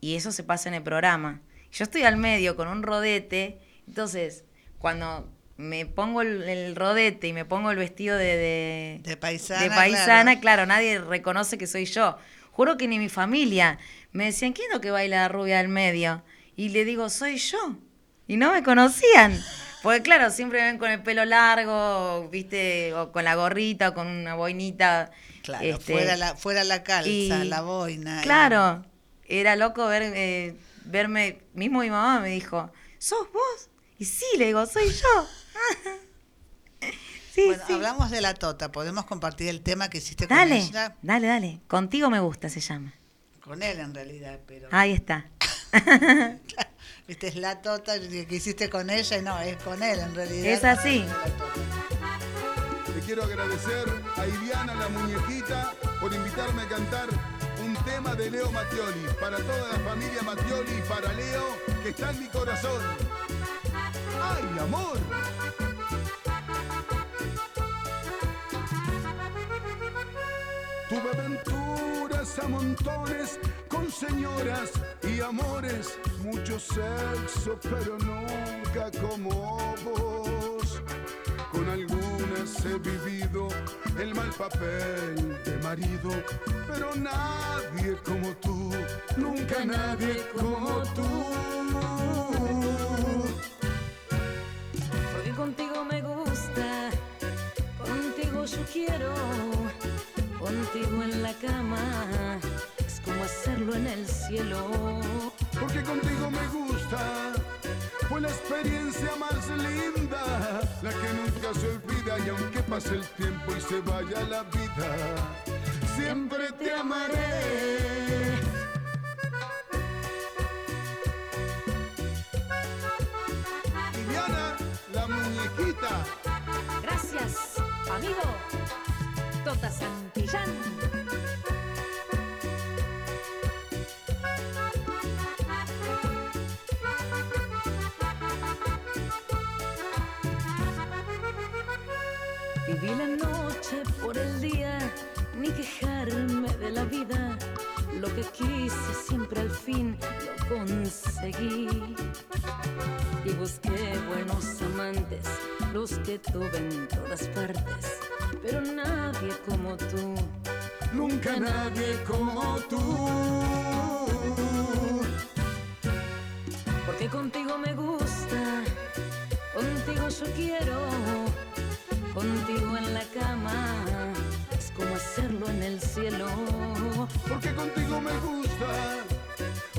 y eso se pasa en el programa. Yo estoy al medio con un rodete, entonces cuando me pongo el, el rodete y me pongo el vestido de, de, De paisana, de paisana, claro. claro, nadie reconoce que soy yo. Juro que ni mi familia me decían, ¿quién es lo que baila la rubia del medio? Y le digo, soy yo. Y no me conocían. Porque claro, siempre me ven con el pelo largo, viste, o con la gorrita, o con una boinita. Claro, este, fuera, la, fuera la calza, y- la boina. y- Claro, era loco ver, eh, verme, mismo mi mamá me dijo, ¿sos vos? Y sí, le digo, soy yo. sí, Bueno, sí. hablamos de la tota. ¿Podemos compartir el tema que hiciste con Dale, ella? dale, dale. Contigo me gusta, se llama. Con él en realidad, pero... Ahí está. Viste, es la tota que hiciste con ella y no, es con él en realidad. Es así. Le quiero agradecer a Iliana la muñequita por invitarme a cantar un tema de Leo Mattioli. Para toda la familia Mattioli y para Leo, que está en mi corazón. ¡Ay, amor! Tuve aventuras a montones con señoras y amores, mucho sexo, pero nunca como vos. Con algunas he vivido el mal papel de marido, pero nadie como tú, nunca nadie como tú. Porque contigo me gusta, contigo yo quiero, contigo en la cama, es como hacerlo en el cielo. porque contigo me gusta. Fue la experiencia más linda, la que nunca se olvida y aunque pase el tiempo y se vaya la vida, siempre te amaré. Liliana, la muñequita. Gracias, amigo. Tota Viví la noche por el día, ni quejarme de la vida. Lo que quise siempre al fin lo conseguí. Y busqué buenos amantes, los que tuve en nadie como tú. porque contigo me gusta, contigo yo quiero, contigo en la cama, es como hacerlo en el cielo. porque contigo me gusta.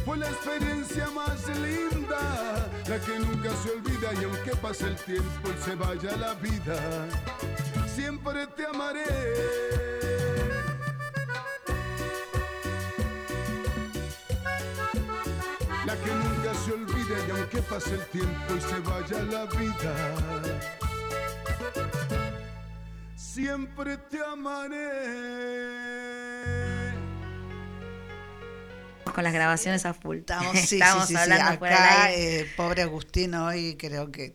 Fue la experiencia más linda, la que nunca se olvida y aunque pase el tiempo y se vaya la vida, siempre te amaré. Pase el tiempo y se vaya la vida, siempre te amaré. con las grabaciones a full. Estamos, sí, Estamos sí, sí, sí. hablando fuera del Acá, aire. eh, pobre Agustín hoy creo que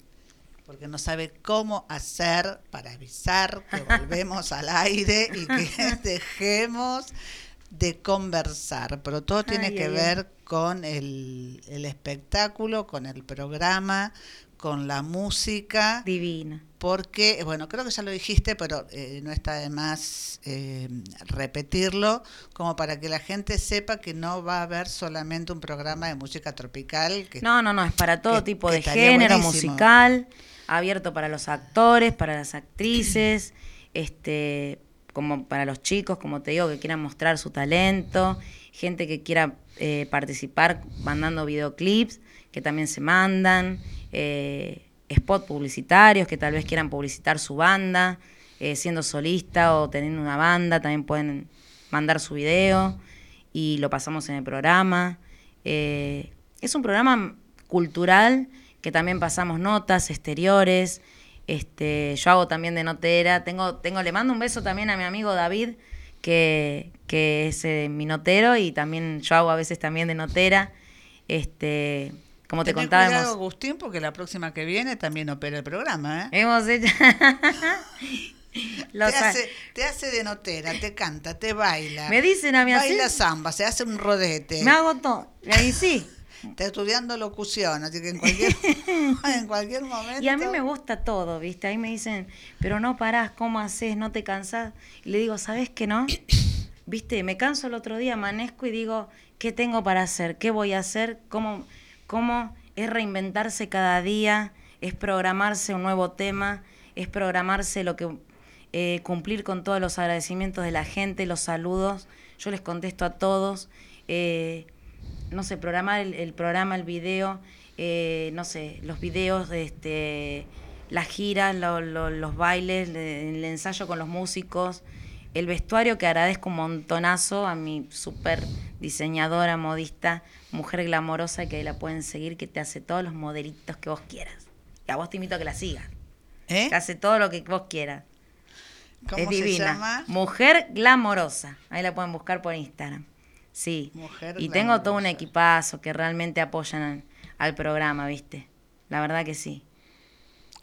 porque no sabe cómo hacer para avisar que volvemos al aire y que dejemos de conversar. Pero todo tiene Ay, que ay, ver con el, el espectáculo, con el programa, con la música Divina. porque, bueno, creo que ya lo dijiste, pero eh, no está de más eh, repetirlo, como para que la gente sepa que no va a haber solamente un programa de música tropical. Que, No, no, no, es para todo que- tipo que de género buenísimo. musical, abierto para los actores, para las actrices, este, como para los chicos, como te digo, que quieran mostrar su talento, gente que quiera eh, participar mandando videoclips, que también se mandan, eh, spot publicitarios, que tal vez quieran publicitar su banda, eh, siendo solista o teniendo una banda, también pueden mandar su video y lo pasamos en el programa. Eh, es un programa cultural que también pasamos notas, exteriores. Este, yo hago también de notera. Tengo, tengo, le mando un beso también a mi amigo David, que, que es eh, mi notero, y también yo hago a veces también de notera. Este, como te contábamos. cuidado, Agustín, porque la próxima que viene también opera el programa. ¿eh? Hemos hecho. Te, hace, te hace de notera, te canta, te baila. Me dicen a mí así. Baila samba, se hace un rodete. Me hago todo. Y sí. Está estudiando locución, así que en cualquier, en cualquier momento. Y a mí me gusta todo, ¿viste? Ahí me dicen, pero no parás, ¿cómo haces? ¿No te cansás? Y le digo, ¿sabes qué no? ¿Viste? Me canso el otro día, amanezco y digo, ¿qué tengo para hacer? ¿Qué voy a hacer? ¿Cómo, cómo es reinventarse cada día? Es programarse un nuevo tema, es programarse lo que eh, cumplir con todos los agradecimientos de la gente, los saludos. Yo les contesto a todos. eh, no sé, programar el, el programa, el video, eh, no sé, los videos, este, las giras, lo- lo- los bailes, le- el ensayo con los músicos, el vestuario que agradezco un montonazo a mi super diseñadora, modista, mujer glamorosa que ahí la pueden seguir, que te hace todos los modelitos que vos quieras. Y a vos te invito a que la sigas. ¿Eh? Te hace todo lo que vos quieras. ¿Cómo es se divina. llama? Mujer glamorosa. Ahí la pueden buscar por Instagram. Sí. Mujer y tengo todo un equipazo que realmente apoyan al, programa, ¿viste? La verdad que sí.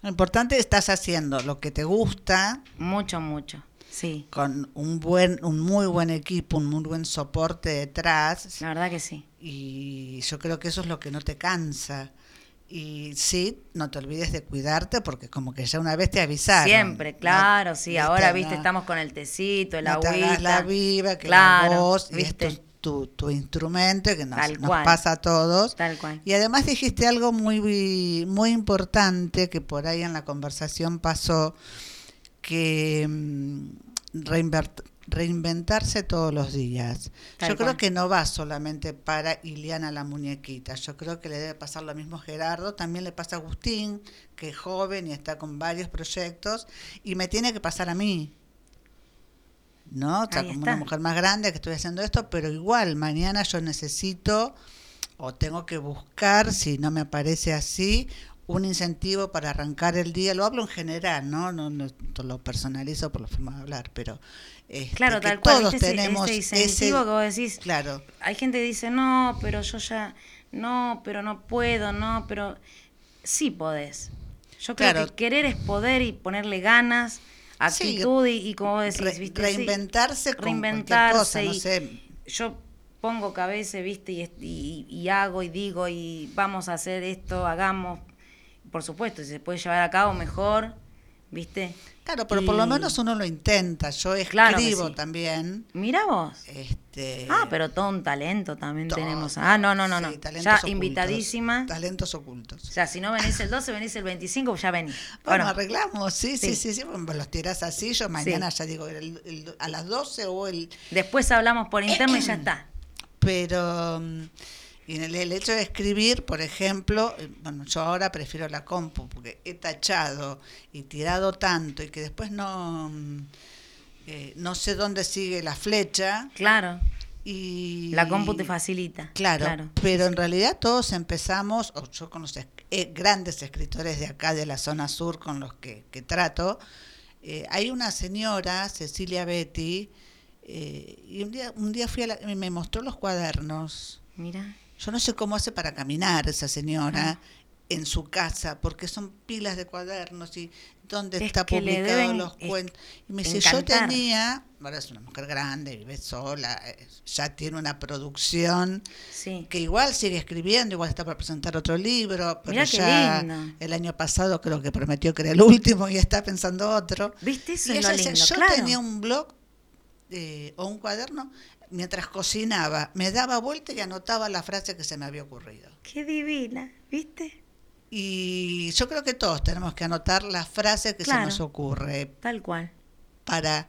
Lo importante es que estás haciendo lo que te gusta, Mucho, mucho. Sí. con un buen, un muy buen equipo, un muy buen soporte detrás. La verdad que sí. Y yo creo que eso es lo que no te cansa. Y sí, no te olvides de cuidarte porque como que ya una vez te avisaron. Siempre, No- claro, sí. Ahora, viste, no- estamos con el tecito, el no te hagas agüita. la viva, que claro, la voz, y ¿viste? esto es tu, tu instrumento, que nos, Tal nos cual. pasa a todos. Tal cual. Y además dijiste algo muy, muy importante que por ahí en la conversación pasó, que mm, reinventarse todos los días. Tal yo creo que no va solamente para Iliana la muñequita, yo creo que le debe pasar lo mismo a Gerardo, también le pasa a Agustín, que es joven y está con varios proyectos, y me tiene que pasar a mí. ¿No? O sea, Ahí como está. una mujer más grande que estoy haciendo esto, pero igual mañana yo necesito o tengo que buscar, si no me aparece así, un incentivo para arrancar el día. Lo hablo en general, ¿no? No, no lo personalizo por la forma de hablar, pero este, Claro, que tal cual. todos tenemos ese incentivo que vos decís. Claro. Hay gente que dice, no, pero yo ya, no, pero no puedo, no, pero sí podés. Yo creo Claro. que querer es poder y ponerle ganas, actitud y, y como decís, Re- ¿viste? Sí. reinventarse con Reinventarse cualquier cosa, no sé. Yo pongo cabeza, ¿viste? Y, est- y, y hago y digo y vamos a hacer esto, hagamos. Por supuesto, si se puede llevar a cabo mejor, ¿viste? Claro, pero por lo menos uno lo intenta. Yo Claro escribo sí. también. Mira vos. Este, Ah, pero todo un talento también todo, tenemos. Ah, no, no, no, no. sí, talentos Ya ocultos, invitadísima. Talentos ocultos. O sea, si no venís el 12, venís el 25, ya venís. Bueno, Bueno, arreglamos, sí, sí, Sí. sí, bueno, los tirás así, yo mañana ya digo el- el- a las 12 o el... después hablamos por interno y ya está. Pero y en el, el hecho de escribir, por ejemplo, eh, bueno, yo ahora prefiero la compu porque he tachado y tirado tanto y que después no, mm, eh, no sé dónde sigue la flecha Claro, y... la compu te facilita. Claro, pero en realidad todos empezamos, o yo con los eh, grandes escritores de acá de la zona sur con los que, que trato, eh, hay una señora, Cecilia Betty, y un día, un día fui a la, me mostró los cuadernos Mira. Yo no sé cómo hace para caminar esa señora en su casa, porque son pilas de cuadernos y dónde Es está publicado deben los cuentos. Y me dice, yo tenía, ahora es una mujer grande, vive sola, eh, ya tiene una producción Sí. que igual sigue escribiendo, igual está para presentar otro libro, pero Mirá ya el año pasado creo que prometió que era el último y está pensando otro. ¿Viste? Eso Y es ella lindo, yo claro. tenía un blog eh, o un cuaderno mientras cocinaba, me daba vuelta y anotaba la frase que se me había ocurrido. Qué divina, ¿viste? Y yo creo que todos tenemos que anotar la frase que Claro. se nos ocurre Tal cual. para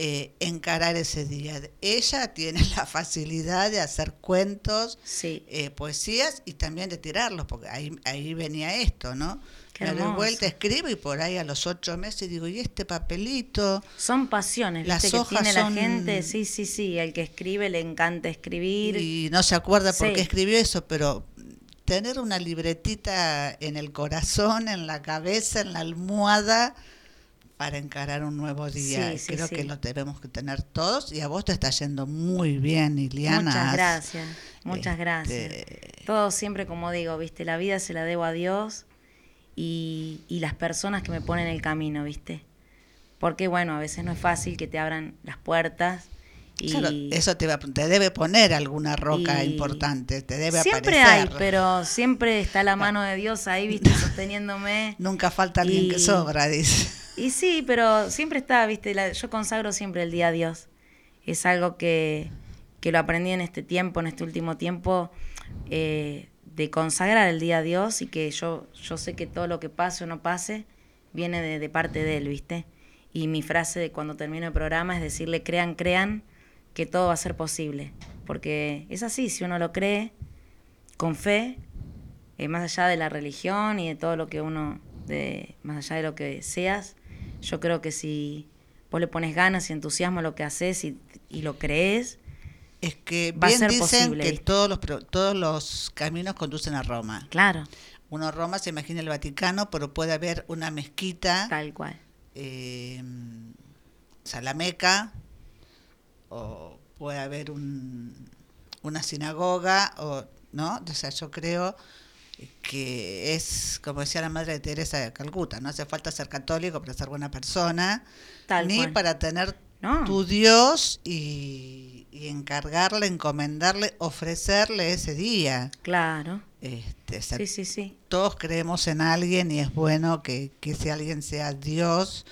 eh, encarar ese día. Ella tiene la facilidad de hacer cuentos, Sí. eh, poesías y también de tirarlos, porque ahí, ahí venía esto, ¿no? Me doy vuelta, escribo y por ahí a los ocho meses digo, ¿y este papelito? Son pasiones, Las ¿viste? Que hojas tiene son- la gente. Sí, sí, sí. El que escribe le encanta escribir. Y no se acuerda por Sí. qué escribió eso, pero tener una libretita en el corazón, en la cabeza, en la almohada, para encarar un nuevo día. Sí, sí, Creo que lo tenemos que tener todos y a vos te está yendo muy bien, Iliana. Muchas Has- gracias, muchas este, gracias. Todo siempre, como digo, ¿viste? La vida se la debo a Dios y, y las personas que me ponen el camino, ¿viste? Porque, bueno, a veces no es fácil que te abran las puertas. Y Claro, eso te, va, te debe poner alguna roca y- importante, te debe siempre aparecer. hay, pero siempre está la mano de Dios ahí, ¿viste? Sosteniéndome. Nunca falta alguien que sobra, dice. Y sí, pero siempre está, viste, La- yo consagro siempre el día a Dios. Es algo que, que lo aprendí en este tiempo, en este último tiempo, eh, de consagrar el día a Dios y que yo, yo sé que todo lo que pase o no pase viene de, parte de Él, ¿viste? Y mi frase de cuando termino el programa es decirle, crean, crean, que todo va a ser posible. Porque es así, si uno lo cree con fe, eh, más allá de la religión y de todo lo que uno, de, más allá de lo que seas, yo creo que si vos le pones ganas y entusiasmo a lo que haces y, y lo crees, Es que Va a bien ser dicen posible, que ¿viste? todos los, todos los caminos conducen a Roma. claro, Uno Roma se imagina el Vaticano, pero puede haber una mezquita, tal cual. eh, Salameca, o puede haber un, una sinagoga, o no, o sea, yo creo que es, como decía la madre de Teresa de Calcuta, no hace falta ser católico para ser buena persona, Tal ni cual. para tener No. tu Dios y, y encargarle, encomendarle, ofrecerle ese día. Claro. Este, o sea, Sí, sí, sí. todos creemos en alguien y es bueno que, que ese alguien sea Dios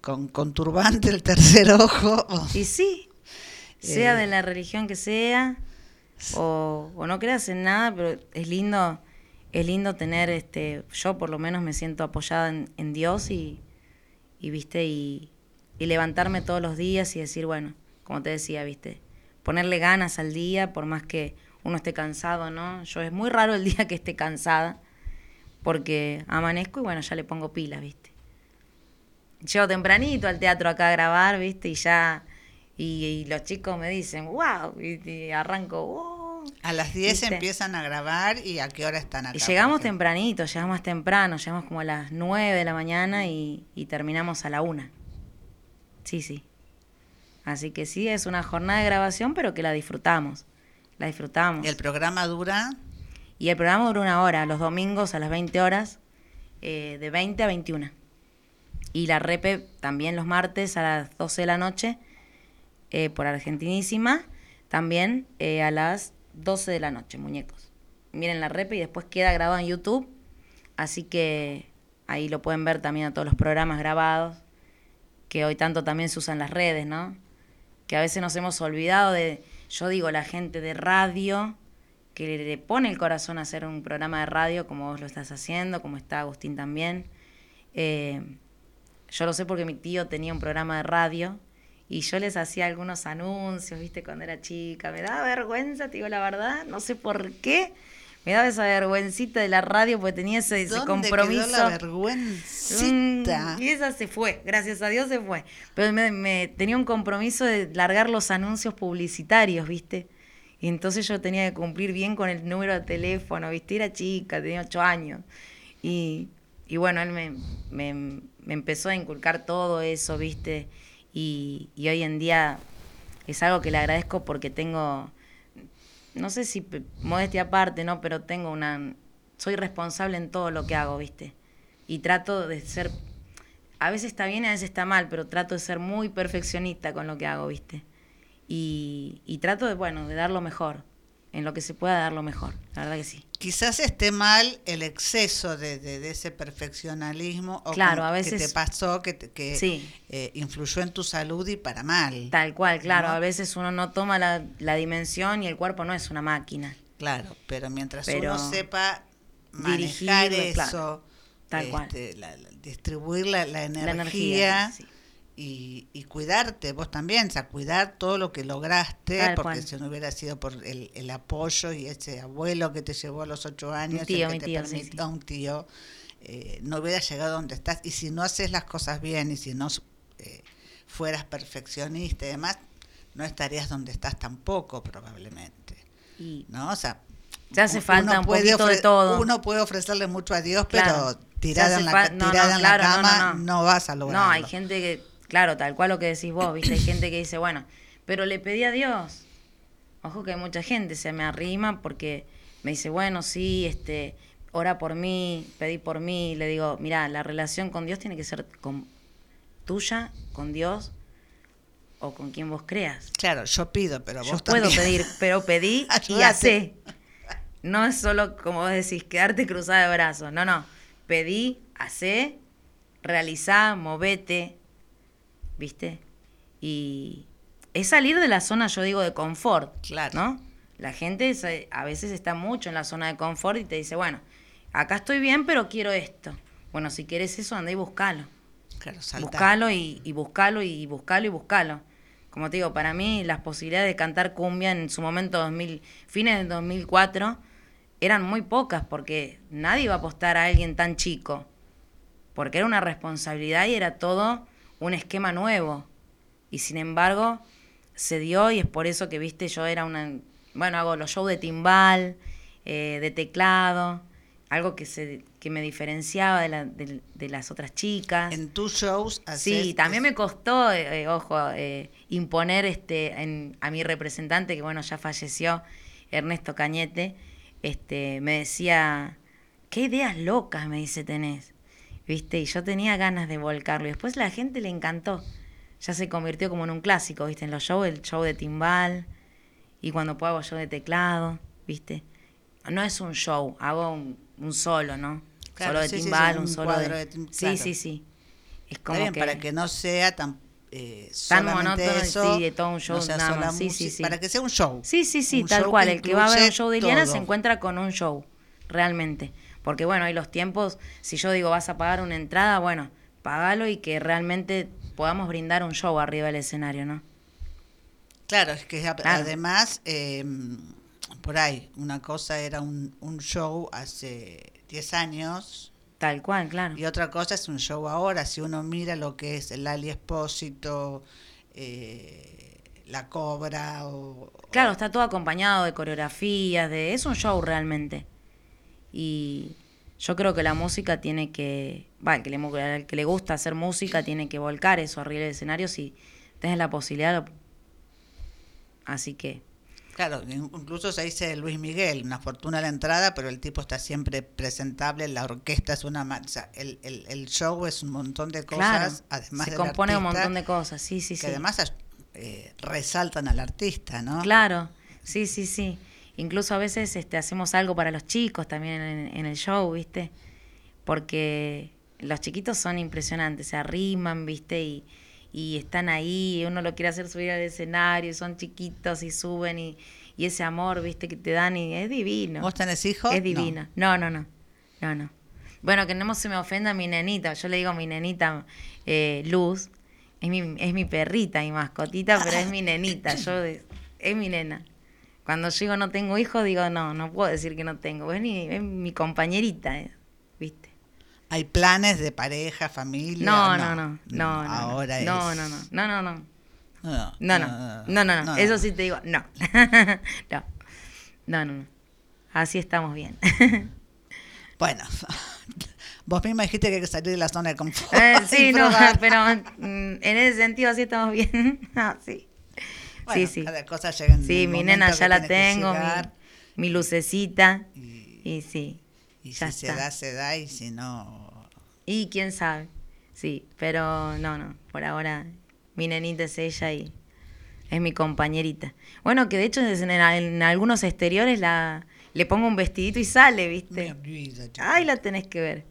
con, con turbante el tercer ojo. Y sí, sea Eh, de la religión que sea, o, o no creas en nada, pero es lindo, es lindo tener, este, yo por lo menos me siento apoyada en, en Dios y, y viste, y, y levantarme todos los días y decir, bueno, como te decía, viste, ponerle ganas al día, por más que uno esté cansado, ¿no? Yo es muy raro el día que esté cansada, porque amanezco y bueno, ya le pongo pilas, viste. Llego tempranito al teatro acá a grabar, viste, y ya, y, y los chicos me dicen, wow, y, y arranco, wow. A las 10 ¿Viste? empiezan a grabar y a qué hora están acá. Y llegamos tempranito, llegamos más temprano, llegamos como a las 9 de la mañana y, y terminamos a la 1. Sí, sí. Así que sí, es una jornada de grabación, pero que la disfrutamos. La disfrutamos. Y el programa dura Y el programa dura una hora, los domingos a las 20 horas, eh, de 20 a 21. Y la repe también los martes a las 12 de la noche, eh, por Argentinísima, también eh, a las 12 de la noche, muñecos. Miren la repe y después queda grabado en YouTube, así que ahí lo pueden ver también a todos los programas grabados, que hoy tanto también se usan las redes, ¿no? Que a veces nos hemos olvidado de, yo digo, la gente de radio, que le, pone el corazón a hacer un programa de radio como vos lo estás haciendo, como está Agustín también. Eh, yo lo sé porque mi tío tenía un programa de radio y yo les hacía algunos anuncios, viste, cuando era chica. Me daba vergüenza, te digo la verdad, no sé por qué. Me daba esa vergüencita de la radio porque tenía ese, ese ¿Dónde compromiso. quedó la vergüencita? Mm, y esa se fue, gracias a Dios se fue. Pero me, me- tenía un compromiso de largar los anuncios publicitarios, ¿viste? Y entonces yo tenía que cumplir bien con el número de teléfono, ¿viste? Era chica, tenía ocho años. Y, y bueno, él me, me, me empezó a inculcar todo eso, ¿viste? Y, y hoy en día es algo que le agradezco porque tengo no sé si modestia aparte, ¿no? Pero tengo una, soy responsable en todo lo que hago, ¿viste? Y trato de ser, a veces está bien a veces está mal, pero trato de ser muy perfeccionista con lo que hago, ¿viste? Y, y trato de, bueno, de dar lo mejor, en lo que se pueda dar lo mejor, la verdad que sí. Quizás esté mal el exceso de, de- de ese perfeccionalismo o Claro, con- a que veces- te pasó, que, que Sí. eh, influyó en tu salud y para mal. Tal cual, claro, ¿no? a veces uno no toma la, la dimensión y el cuerpo no es una máquina. Claro, pero mientras Pero uno sepa manejar dirigirlo, eso, claro, tal cual. este, la- la- distribuir la, la energía, La energía, sí. Y, y cuidarte vos también, o sea, cuidar todo lo que lograste, Tal porque cual. si no hubiera sido por el, el apoyo y ese abuelo que te llevó a los ocho años, tío, que te tío, sí, permitió, sí. un tío, eh, no hubiera llegado donde estás. Y si no haces las cosas bien y si no eh, fueras perfeccionista y demás, no estarías donde estás tampoco probablemente. Y ¿no? O sea, Te hace falta un poquito de todo. Uno puede ofrecerle mucho a Dios, Claro. pero tirada, en la, no, no, tirada en claro, la cama no, no, no. vas a lograrlo. No, hay gente que, claro, tal cual lo que decís vos, ¿viste? Hay gente que dice, bueno, pero le pedí a Dios. Ojo que hay mucha gente, se me arrima porque me dice, bueno, sí, este, ora por mí, pedí por mí. Le digo, mira, la relación con Dios tiene que ser con, tuya, con Dios o con quien vos creas. Claro, yo pido, pero Yo vos puedo también. pedir, pero pedí y hacé. No es solo, como vos decís, quedarte cruzada de brazos. No, no. Pedí, hacé, realizá, movete. ¿Viste? Y es salir de la zona, yo digo, de confort. Claro. ¿No? La gente a veces está mucho en la zona de confort y te dice, bueno, acá estoy bien, pero quiero esto. Bueno, si quieres eso, anda y buscalo. Claro, saltá. Buscalo y, y buscalo y buscalo y buscalo. Como te digo, para mí las posibilidades de cantar cumbia en su momento 2000, fines del 2004 eran muy pocas porque nadie iba a apostar a alguien tan chico. Porque era una responsabilidad y era todo un esquema nuevo. Y sin embargo, se dio y es por eso que, viste, yo era una... Bueno, hago los shows de timbal, eh, de teclado, algo que, se, que me diferenciaba de, la- de- de las otras chicas. En tus shows Sí, también me costó, eh, eh, ojo, eh, imponer este en- a mi representante, que bueno, ya falleció, Ernesto Cañete, este, me decía, qué ideas locas, me dice, tenés, ¿viste? Y yo tenía ganas de volcarlo. Y después la gente le encantó. Ya se convirtió como en un clásico, ¿viste? En los shows, el show de timbal, y cuando puedo hago show de teclado, ¿viste? No es un show, hago un, un solo, ¿no? Claro, solo de sí, sí, sí, timbal, un un solo de... de Sí, sí, sí. Es Está como bien, que... para que no sea tan eh, Tan monótono, eso, sí, de todo un show, no nada más, sí, sí, sí. para que sea un show. Sí, sí, sí, tal cual. El que va a ver un show de Iliana se encuentra con un show, realmente. Porque bueno, hay los tiempos, si yo digo vas a pagar una entrada, bueno, pagalo y que realmente podamos brindar un show arriba del escenario, ¿no? Claro, es que Claro. además, eh, por ahí, una cosa era un, un show hace 10 años Tal cual, claro. y otra cosa es un show ahora. Si uno mira lo que es el Ali Espósito, eh, La Cobra o... Claro, está todo acompañado de coreografías, de es un show realmente. Y yo creo que la música tiene que, va, el que le, mu- al que le gusta hacer música tiene que volcar eso arriba del escenario si tienes la posibilidad. Así que, Claro, in- incluso se dice Luis Miguel, una fortuna la entrada, pero el tipo está siempre presentable, la orquesta es una... o sea, el, el, el show es un montón de claro, cosas, además se del compone un montón de cosas, sí, sí, que sí. además eh, resaltan al artista, ¿no? Claro, sí, sí, sí. Incluso a veces este, hacemos algo para los chicos también en, en el show, ¿viste? Porque los chiquitos son impresionantes, se arriman, ¿viste? Y, y están ahí, y uno lo quiere hacer subir al escenario, y son chiquitos y suben y, y ese amor, ¿viste? Que te dan y es divino. ¿Vos tenés hijos? Es No. divino. No, no, no. No, no. Bueno, que no se me ofenda mi nenita. Yo le digo mi nenita eh, Luz. Es mi, es mi perrita, mi mascotita, pero es mi nenita. Yo es mi nena. Cuando digo no tengo hijos, digo no, no puedo decir que no tengo. Es mi, es mi compañerita, eh, ¿viste? ¿Hay planes de pareja, familia? No, no, no. No, no. Ahora es... no, no, no. No, no, no. No, No, no. No, no, no. Eso sí te digo, no. no. No, no, no. Así estamos bien. Bueno, vos misma dijiste que hay que salir de la zona de confort. Eh, sí, no, pero mm, en ese sentido así estamos bien. Ah, sí. Bueno, sí, sí. cada cosa llega en Sí, el mi nena ya la tengo, mi, lucecita. y, Y sí, y si se da, se da, y si no... y quién sabe. Sí, pero no, no, por ahora mi nenita es ella y es mi compañerita. Bueno, que de hecho en, en algunos exteriores la, le pongo un vestidito y sale, ¿viste? Ay, la tenés que ver,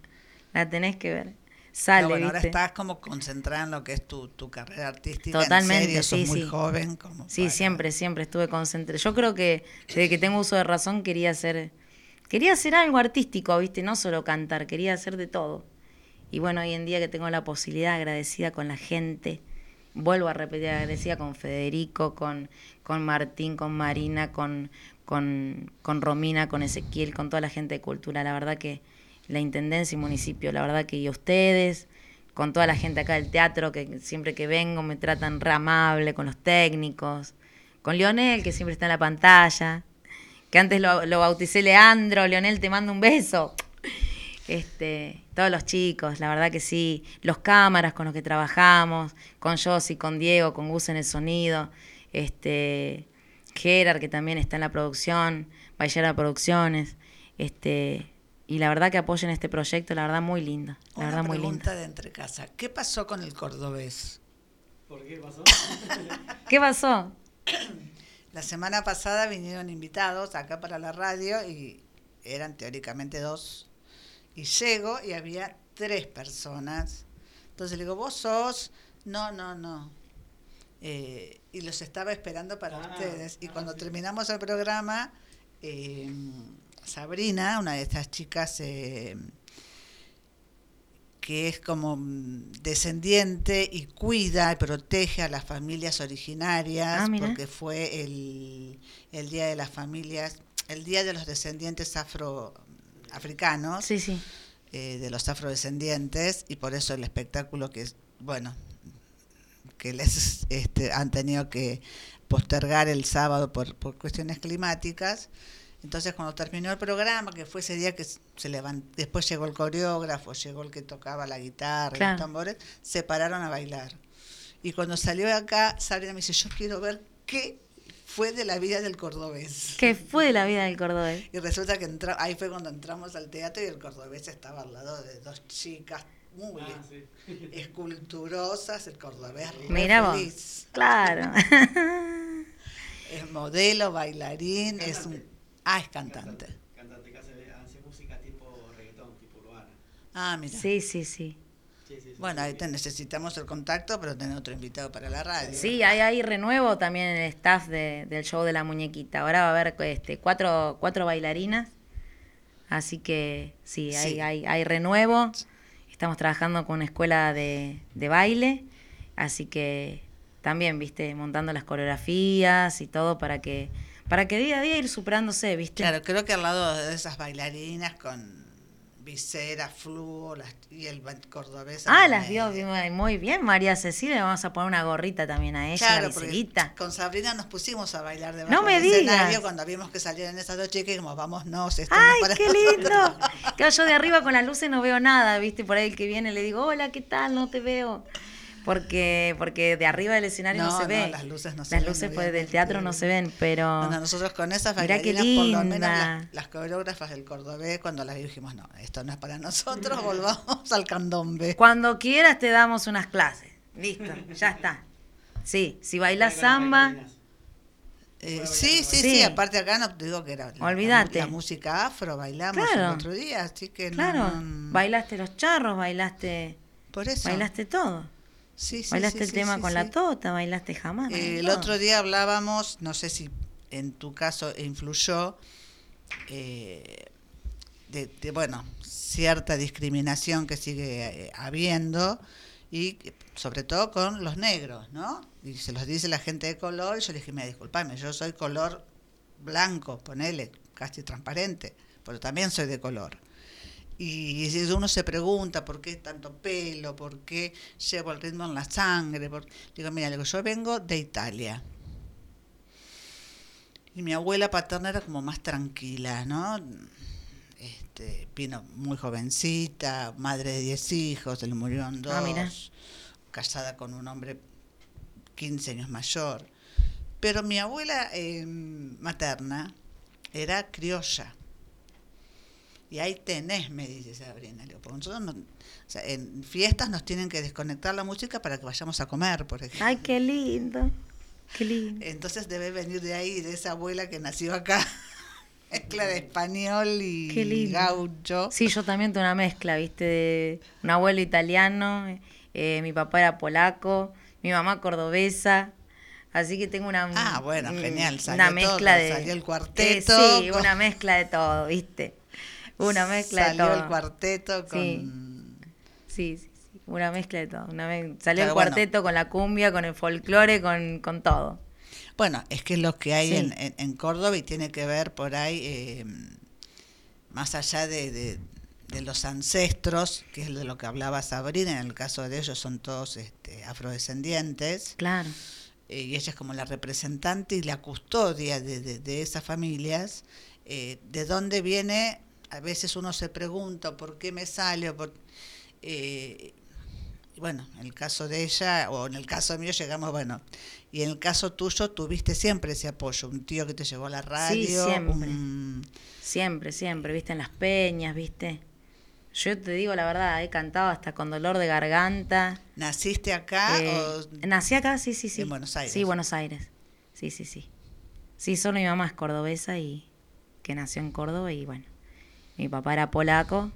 la tenés que ver. Sale, bueno, ahora ¿viste? estás como concentrada en lo que es tu, tu carrera artística. Totalmente, en serio, sos sí, muy sí. joven. Como Sí, para- siempre, siempre estuve concentrada. Yo creo que desde que tengo uso de razón quería hacer, quería hacer algo artístico, ¿viste? No solo cantar, quería hacer de todo. Y bueno, hoy en día que tengo la posibilidad, agradecida con la gente, vuelvo a repetir, agradecida con Federico, con, con Martín, con Marina, con, con, con Romina, con Ezequiel, con toda la gente de cultura. La verdad que la Intendencia y municipio, la verdad que y ustedes, con toda la gente acá del teatro, que siempre que vengo me tratan re amable, con los técnicos, con Leonel, que siempre está en la pantalla, que antes lo, bauticé Leandro, Leonel te mando un beso. Este, todos los chicos, la verdad que sí, los cámaras con los que trabajamos, con Josi, con Diego, con Gus en el sonido, este, Gerard que también está en la producción, Bayera Producciones, este, y la verdad que apoyen este proyecto, la verdad muy lindo, la Una verdad muy lindo. pregunta de entre casa. ¿Qué pasó con el cordobés? ¿Por qué pasó? ¿Qué pasó? La semana pasada vinieron invitados acá para la radio y eran teóricamente dos. Y llego y había tres personas. Entonces le digo, vos sos. No, no, no. Eh, y los estaba esperando para Ah, ustedes. Y ah, cuando sí. terminamos el programa, eh, Sabrina, una de estas chicas eh, que es como descendiente y cuida y protege a las familias originarias, Ah, porque fue el, el Día de las Familias, el Día de los Descendientes Afroafricanos, Sí, sí. eh, de los afrodescendientes, y por eso el espectáculo que es, bueno, que les este, han tenido que postergar el sábado por, por cuestiones climáticas. Entonces cuando terminó el programa, que fue ese día que se levantó, después llegó el coreógrafo, llegó el que tocaba la guitarra y los tambores, se pararon a bailar. Y cuando salió de acá, Sabrina me dice, yo quiero ver qué fue de la vida del cordobés. ¿Qué fue de la vida del cordobés? Y resulta que entra- ahí fue cuando entramos al teatro y el cordobés estaba al lado de dos chicas muy Ah, sí. esculturosas, el cordobés Mira vos. feliz. Claro. Es modelo, bailarín, es un... Ah, es cantante. Cantante que hace, hace música tipo reggaetón, tipo urbana. Ah, mira. sí, sí, sí. Sí, sí, sí. Bueno, ahí te necesitamos el contacto, pero tener otro invitado para la radio. Sí, hay ahí renuevo también en el staff de- del show de la muñequita. Ahora va a haber este, cuatro, cuatro bailarinas. Así que sí, hay, hay, hay renuevo. Estamos trabajando con una escuela de, de baile. Así que también, viste, montando las coreografías y todo para que, para que día a día ir superándose, viste. Claro, creo que al lado de esas bailarinas con visera, fluo las- y el cordobés. Ah, las vio muy bien, María Cecilia. Vamos a poner una gorrita también a ella, Claro, la con Sabrina nos pusimos a bailar debajo No me digas. cuando vimos que salían esas dos chicas y como vámonos, esto no es ¡Ay, para qué nosotros". lindo! Claro, yo de arriba con las luces no veo nada, ¿viste? Por ahí el que viene le digo, hola, ¿qué tal? No te veo. Porque, porque de arriba del escenario no, No, se no, ve. las luces no se Las ven, luces pues, del teatro no se ven, pero... Bueno, nosotros con esas bailarinas, por lo menos las, las coreógrafas del cordobés, cuando las vi dijimos, no, esto no es para nosotros, volvamos al candombe. Cuando quieras te damos unas clases. Listo, ya está. Sí, si bailas samba... Eh, sí, sí, sí, Sí. aparte acá no te digo que era la- Olvídate. La, música afro, bailamos Claro. el otro día, así que no- Claro, no, bailaste los charros, bailaste... por eso. Bailaste todo. Sí, sí, Bailaste sí, el tema con la tota, bailaste jamás. Eh, el otro día hablábamos, no sé si en tu caso influyó, eh, de, de, bueno, cierta discriminación que sigue eh, habiendo y sobre todo con los negros, ¿no? Y se los dice la gente de color y yo le dije, mira, disculpame, yo soy color blanco, ponele, casi transparente, pero también soy de color. Y uno se pregunta por qué tanto pelo, por qué llevo el ritmo en la sangre, por... digo, mira, digo, yo vengo de Italia. Y mi abuela paterna era como más tranquila, ¿no? Este, vino muy jovencita, madre de 10 hijos, se le murieron dos, Ah, mira. casada con un hombre 15 años mayor. Pero mi abuela eh, materna era criolla. Y ahí tenés, me dice Sabrina. Le digo, porque nosotros no- o sea, en fiestas nos tienen que desconectar la música para que vayamos a comer, por ejemplo. Ay, qué lindo. Qué lindo. Entonces debe venir de ahí, de esa abuela que nació acá. Mezcla de español y Qué lindo. gaucho. Sí, yo también tengo una mezcla, ¿viste? De un abuelo italiano, eh, mi papá era polaco, mi mamá cordobesa. Así que tengo una. Ah, bueno, genial, Una salió mezcla todo, de. salió el eh, cuarteto sí, con- una mezcla de todo, ¿viste? Una mezcla Salió de todo. el cuarteto con... Sí. Sí, sí, sí. Una mezcla de todo. Una me- Salió Pero el bueno. cuarteto con la cumbia, con el folclore, con, con todo. Bueno, es que lo que hay Sí. en, en- en Córdoba y tiene que ver por ahí, eh, más allá de, de- de los ancestros, que es de lo que hablaba Sabrina, en el caso de ellos son todos este, afrodescendientes, Claro. eh, y ella es como la representante y la custodia de, de- de esas familias, eh, de dónde viene, a veces uno se pregunta por qué me sale, por, eh, bueno, en el caso de ella, o en el caso mío llegamos, bueno, y en el caso tuyo tuviste siempre ese apoyo, un tío que te llevó a la radio, siempre. un- Siempre, siempre, viste, en las peñas, viste. Yo te digo la verdad, he cantado hasta con dolor de garganta. ¿naciste acá Eh, o nací acá, sí, sí, sí. En Buenos Aires. Sí, Buenos Aires. Sí, sí, sí. Sí, solo mi mamá es cordobesa y que nació en Córdoba y bueno, mi papá era polaco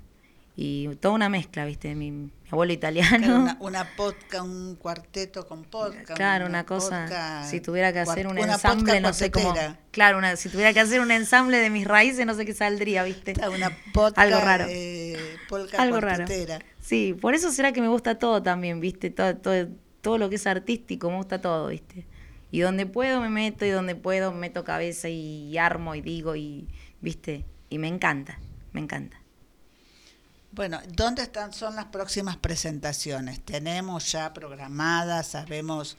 y toda una mezcla, viste, mi, mi abuelo italiano. Claro, una, una podca, un cuarteto con podcast. Claro, una cosa, podca- si tuviera que hacer un ensamble, no sé cómo. Claro, una, si tuviera que hacer un ensamble de mis raíces, no sé qué saldría, ¿viste? Una podca, Algo raro. eh, polka Algo raro. Sí, por eso será que me gusta todo también, ¿viste? Todo, todo, todo lo que es artístico, me gusta todo, ¿viste? Y donde puedo me meto y donde puedo meto cabeza y armo y digo y, ¿viste? Y me encanta, me encanta. Bueno, ¿dónde están son las próximas presentaciones? Tenemos ya programadas, sabemos.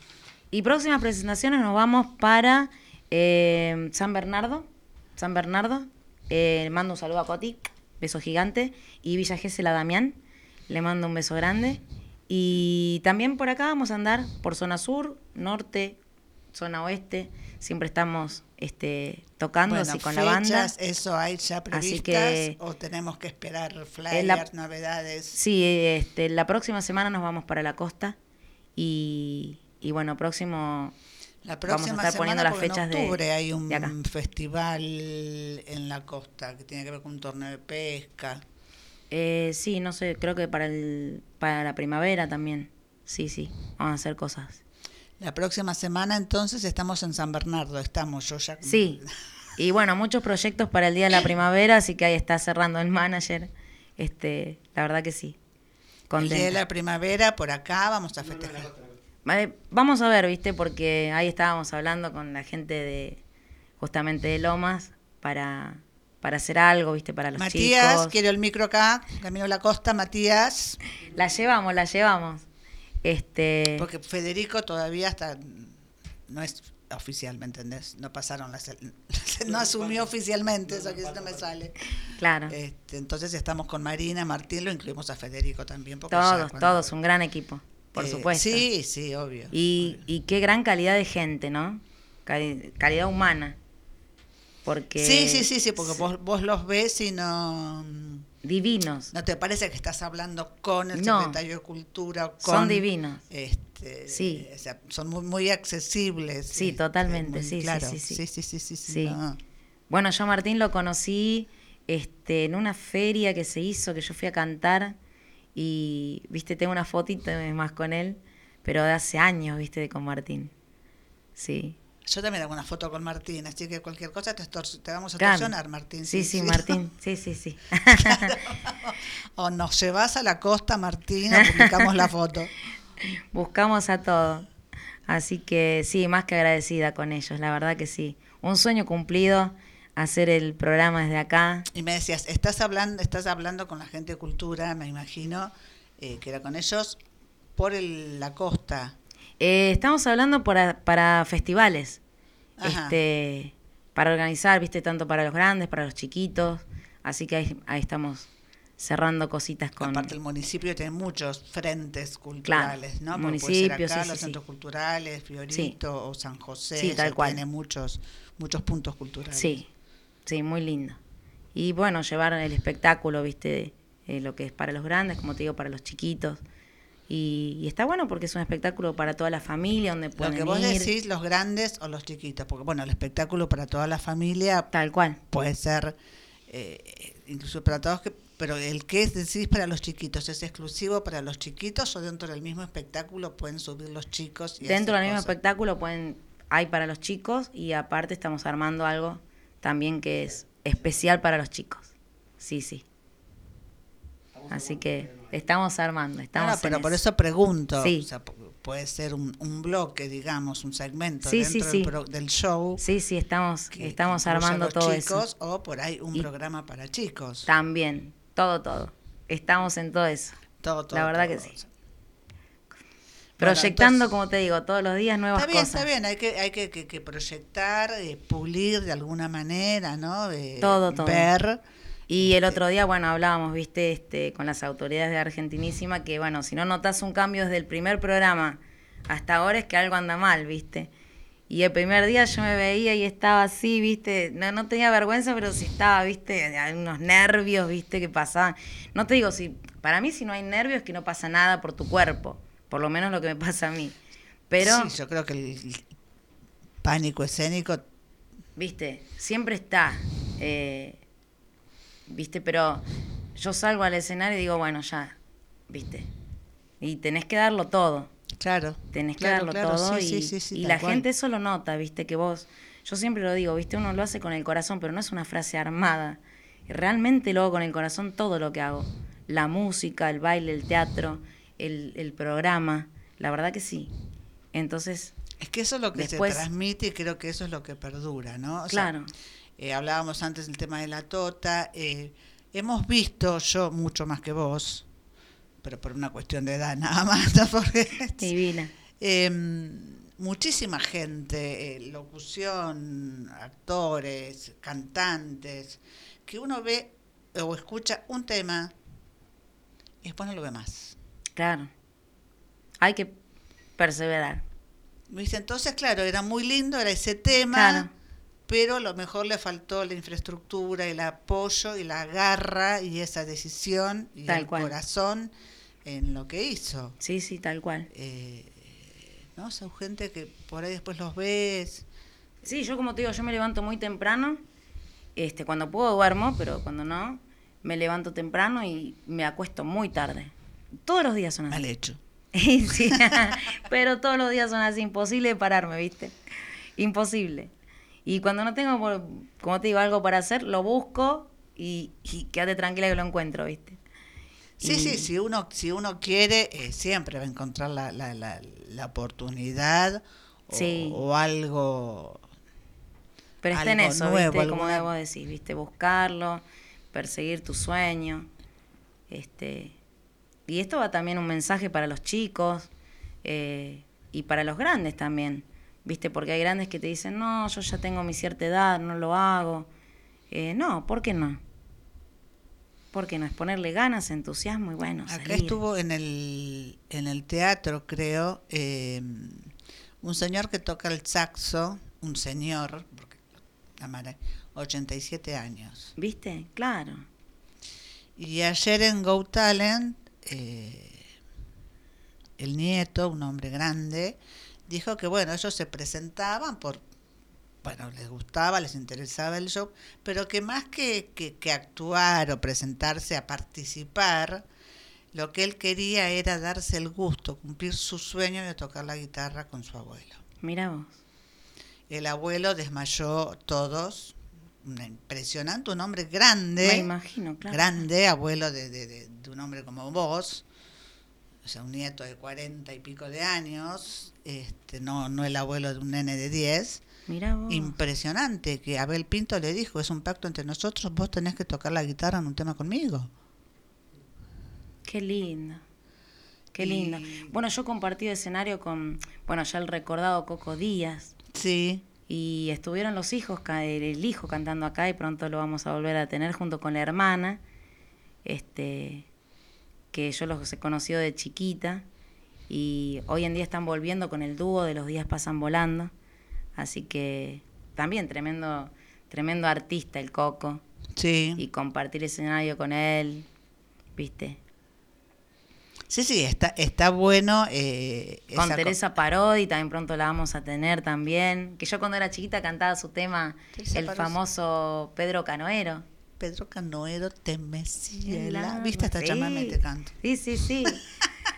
Y próximas presentaciones nos vamos para eh, San Bernardo. San Bernardo. Eh, le mando un saludo a Coti, beso gigante. Y Villa Gesell a Damián, le mando un beso grande. Y también por acá vamos a andar por zona sur, norte, zona oeste. Siempre estamos este, tocando Bueno, así con la banda. ¿Eso hay ya previstas? que- ¿O tenemos que esperar Es flyers, la- novedades? Sí, este, la próxima semana nos vamos para la costa. Y, y bueno, próximo La Vamos a próxima estar poniendo las fechas en de- octubre hay un de acá. festival en la costa que tiene que ver con un torneo de pesca. Eh, sí, no sé, creo que para el para la primavera también. Sí, sí, vamos a hacer cosas. La próxima semana entonces estamos en San Bernardo, estamos yo ya. Sí. Y bueno, muchos proyectos para el día de la primavera, así que ahí está cerrando el manager. Este, la verdad que sí. El día de la primavera por acá vamos a festejar. Vale, Vamos a ver, ¿viste? Porque ahí estábamos hablando con la gente de justamente de Lomas para para hacer algo, ¿viste? Para los Matías, chicos. quiero el micro acá, Camino a la Costa, Matías, La llevamos, la llevamos. Este porque Federico todavía está no es oficial, ¿me entendés? No pasaron las no asumió oficialmente, eso que no me sale. claro. Este, entonces estamos con Marina, Martín, lo incluimos a Federico también. porque Todos, cuando- todos, un gran equipo, por Eh, supuesto. Sí, sí, obvio. Y, y qué gran calidad de gente, ¿no? Cali- calidad humana. Porque Sí, sí, sí, sí, porque vos, vos los ves y no, divinos. no te parece que estás hablando con el No. secretario de Cultura. Con, Son divinos. Este, Sí. o sea, son muy, muy accesibles. Sí, este, totalmente, sí, sí, claro. sí, sí. sí, sí, sí, sí, sí, Sí. no. Bueno, yo a Martín lo conocí este, en una feria que se hizo, que yo fui a cantar y, viste, tengo una fotito más con él, pero de hace años, viste, con Martín. Sí. Yo también hago una foto con Martín, así que cualquier cosa te, vamos a Claro. extorsionar, Martín. Sí, sí, Martín. Sí, sí, sí. o nos llevas a la costa, Martín, o publicamos la foto. Buscamos a todo. Así que sí, más que agradecida con ellos, la verdad que sí. Un sueño cumplido, hacer el programa desde acá. Y me decías, estás hablando, estás hablando con la gente de cultura, me imagino, eh, que era con ellos, por el- la costa. Eh, estamos hablando para, para festivales, Ajá. este, para organizar, viste, tanto para los grandes, para los chiquitos. Así que ahí, ahí estamos cerrando cositas con... Aparte el municipio tiene muchos frentes culturales, ¿no? Porque puede ser acá, sí, los sí, centros sí. culturales, Fiorito o San José, tal cual. tiene muchos, muchos puntos culturales. Sí, sí, muy lindo. Y bueno, llevar el espectáculo, viste, eh, lo que es para los grandes, como te digo, para los chiquitos. Y, y está bueno porque es un espectáculo para toda la familia, donde Lo pueden que vos ir. decís, los grandes o los chiquitos, porque bueno, el espectáculo para toda la familia Tal cual. puede ser, eh, incluso para todos, que, pero el que es decís para los chiquitos, ¿es exclusivo para los chiquitos o dentro del mismo espectáculo pueden subir los chicos? Y Dentro del mismo cosas? espectáculo pueden hay para los chicos y aparte estamos armando algo también que es especial para los chicos. Sí, sí. Así que estamos armando, estamos Bueno, pero por eso pregunto, Sí. o sea, pu- puede ser un, un bloque, digamos, un segmento Sí, dentro sí, del, sí. pro- del show. Sí, sí, estamos que- estamos que armando todo chicos, eso. O por ahí un Y- programa para chicos. También, todo, todo. Estamos en todo eso. Todo, todo, La verdad todo. que sí. Proyectando, entonces- como te digo, todos los días nuevas Está bien, cosas. está bien, hay que, hay que, que- que proyectar, eh, pulir de alguna manera, ¿no? Eh, Todo, todo. Ver. Y el otro día, bueno, hablábamos, viste, este, con las autoridades de Argentinísima, que bueno, si no notas un cambio desde el primer programa hasta ahora es que algo anda mal, viste. Y el primer día yo me veía y estaba así, viste, no, no tenía vergüenza, pero sí estaba, viste, hay unos nervios, viste, que pasaban. No te digo, si para mí si no hay nervios es que no pasa nada por tu cuerpo, por lo menos lo que me pasa a mí. Pero, Sí, yo creo que el pánico escénico viste, siempre está, eh, viste, pero yo salgo al escenario y digo, bueno, ya, viste, y tenés que darlo todo, Claro. tenés que claro, darlo claro, todo sí, y, sí, sí, y la cual. gente eso lo nota, viste, que vos, yo siempre lo digo, viste, uno lo hace con el corazón, pero no es una frase armada, realmente lo hago con el corazón todo lo que hago, la música, el baile, el teatro, el, el programa, la verdad que sí, entonces, Es que eso es lo que Después- se transmite y creo que eso es lo que perdura, ¿no? O sea, claro, eh, hablábamos antes del tema de la tota. eh, hemos visto, yo mucho más que vos, pero por una cuestión de edad nada más, ¿no? Porque, divina, eh, muchísima gente, eh, locución, actores, cantantes, que uno ve o escucha un tema y después no lo ve más. claro, hay que perseverar. Entonces, claro, era muy lindo, era ese tema, Claro. Pero a lo mejor le faltó la infraestructura, el apoyo y la garra y esa decisión y Tal el cual. corazón en lo que hizo. Sí, sí, tal cual. Eh, ¿No? Son gente que por ahí después los ves. Sí, yo como te digo, yo me levanto muy temprano. Este, cuando puedo duermo, pero cuando no, me levanto temprano y me acuesto muy tarde. Todos los días son Mal así. hecho. Sí, pero todos los días son así, imposible de pararme, ¿viste? Imposible. Y cuando no tengo, como te digo, algo para hacer, lo busco y, y quédate tranquila que lo encuentro, ¿viste? Sí, Y- sí, si uno, si uno quiere, eh, siempre va a encontrar la, la, la, la oportunidad o, Sí. o algo. Pero está en eso, nuevo, ¿viste? Como alguna- debo decir, ¿viste? Buscarlo, perseguir tu sueño. Este, y esto va también un mensaje para los chicos eh, y para los grandes también, ¿viste? Porque hay grandes que te dicen, no, yo ya tengo mi cierta edad, no lo hago. Eh, no, ¿por qué no? ¿Por qué no? Es ponerle ganas, entusiasmo y bueno, Acá salir. estuvo en el, en el teatro, creo, eh, un señor que toca el saxo, un señor, porque la madre, 87 años. ¿Viste? Claro. Y ayer en Go Talent, eh, el nieto, un hombre grande, dijo que bueno, ellos se presentaban por, bueno, les gustaba, les interesaba el show, pero que más que, que, que actuar o presentarse a participar, lo que él quería era darse el gusto, cumplir su sueño de tocar la guitarra con su abuelo. Mira vos. El abuelo desmayó todos, impresionante, un hombre grande Me imagino, claro. grande, abuelo de, de- de- de un hombre como vos, o sea, un nieto de cuarenta y pico de años, este, no, no el abuelo de un nene de 10. Mira vos. Impresionante que Abel Pinto le dijo, es un pacto entre nosotros, vos tenés que tocar la guitarra en un tema conmigo. Qué lindo. Qué Y- lindo. Bueno, yo compartí escenario con, bueno, ya el recordado Coco Díaz. Sí, Y estuvieron los hijos, el hijo cantando acá y pronto lo vamos a volver a tener junto con la hermana. este, que yo los he conocido de chiquita y hoy en día están volviendo con el dúo de Los días pasan volando. Así que también tremendo, tremendo artista el Coco Sí. y compartir escenario con él, ¿viste? Sí, sí, está, está bueno. eh, Con esa co- Teresa Parodi también pronto la vamos a tener también. Que yo cuando era chiquita cantaba su tema, el famoso Pedro Canoero. Pedro Canoero te mecía El el a- agua, ¿Viste? Hasta sí. chamame te canto. Sí, sí, sí.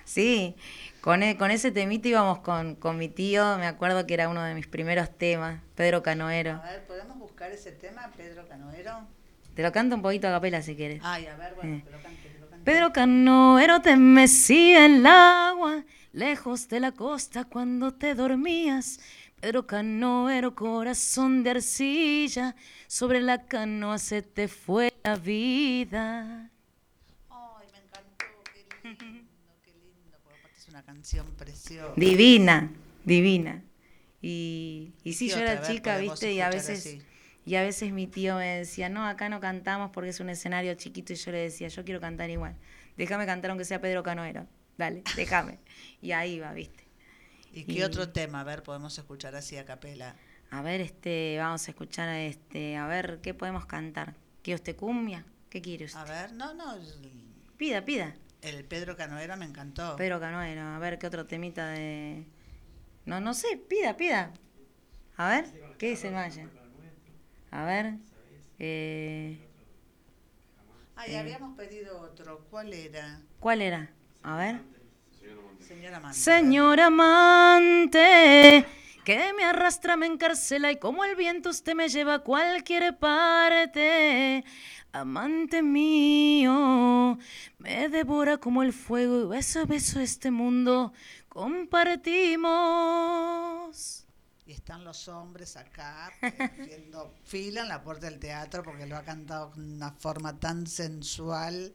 sí. Con, e- con ese temita íbamos con, con mi tío, me acuerdo que era uno de mis primeros temas, Pedro Canoero. A ver, ¿podemos buscar ese tema, Pedro Canoero? Te lo canto un poquito a capela si quieres. Ay, a ver, bueno, Eh. que lo cante. Pedro Canoero te mecía en el agua, lejos de la costa cuando te dormías. Pedro Canoero, corazón de arcilla, sobre la canoa se te fue la vida. Ay, me encantó, qué lindo, qué lindo. Porque aparte es una canción preciosa. Divina, divina. Y, y sí, ¿Qué yo era chica, viste, y a veces, así. y a veces mi tío me decía, no, acá no cantamos porque es un escenario chiquito, y yo le decía, yo quiero cantar igual. Déjame cantar aunque sea Pedro Canoero. Dale, déjame. y ahí va, viste. ¿Y qué y- otro tema? A ver, podemos escuchar así a capela. A ver, este, vamos a escuchar este, a ver qué podemos cantar. ¿Quiere usted cumbia? ¿Qué quiere usted? A ver, no, no, Pida, pida. el Pedro Canoero me encantó. Pedro Canoero, a ver qué otro temita de. No, no sé, pida, pida. A ver, ¿qué dice el Maya? A ver. Eh, Ay, habíamos pedido otro. ¿Cuál era? ¿Cuál era? A ver. Señora Manta. Señor amante, que me arrastra, me encarcela y como el viento usted me lleva a cualquier parte. Amante mío, me devora como el fuego y beso a beso este mundo compartimos. Y están los hombres acá haciendo fila en la puerta del teatro porque lo ha cantado de una forma tan sensual.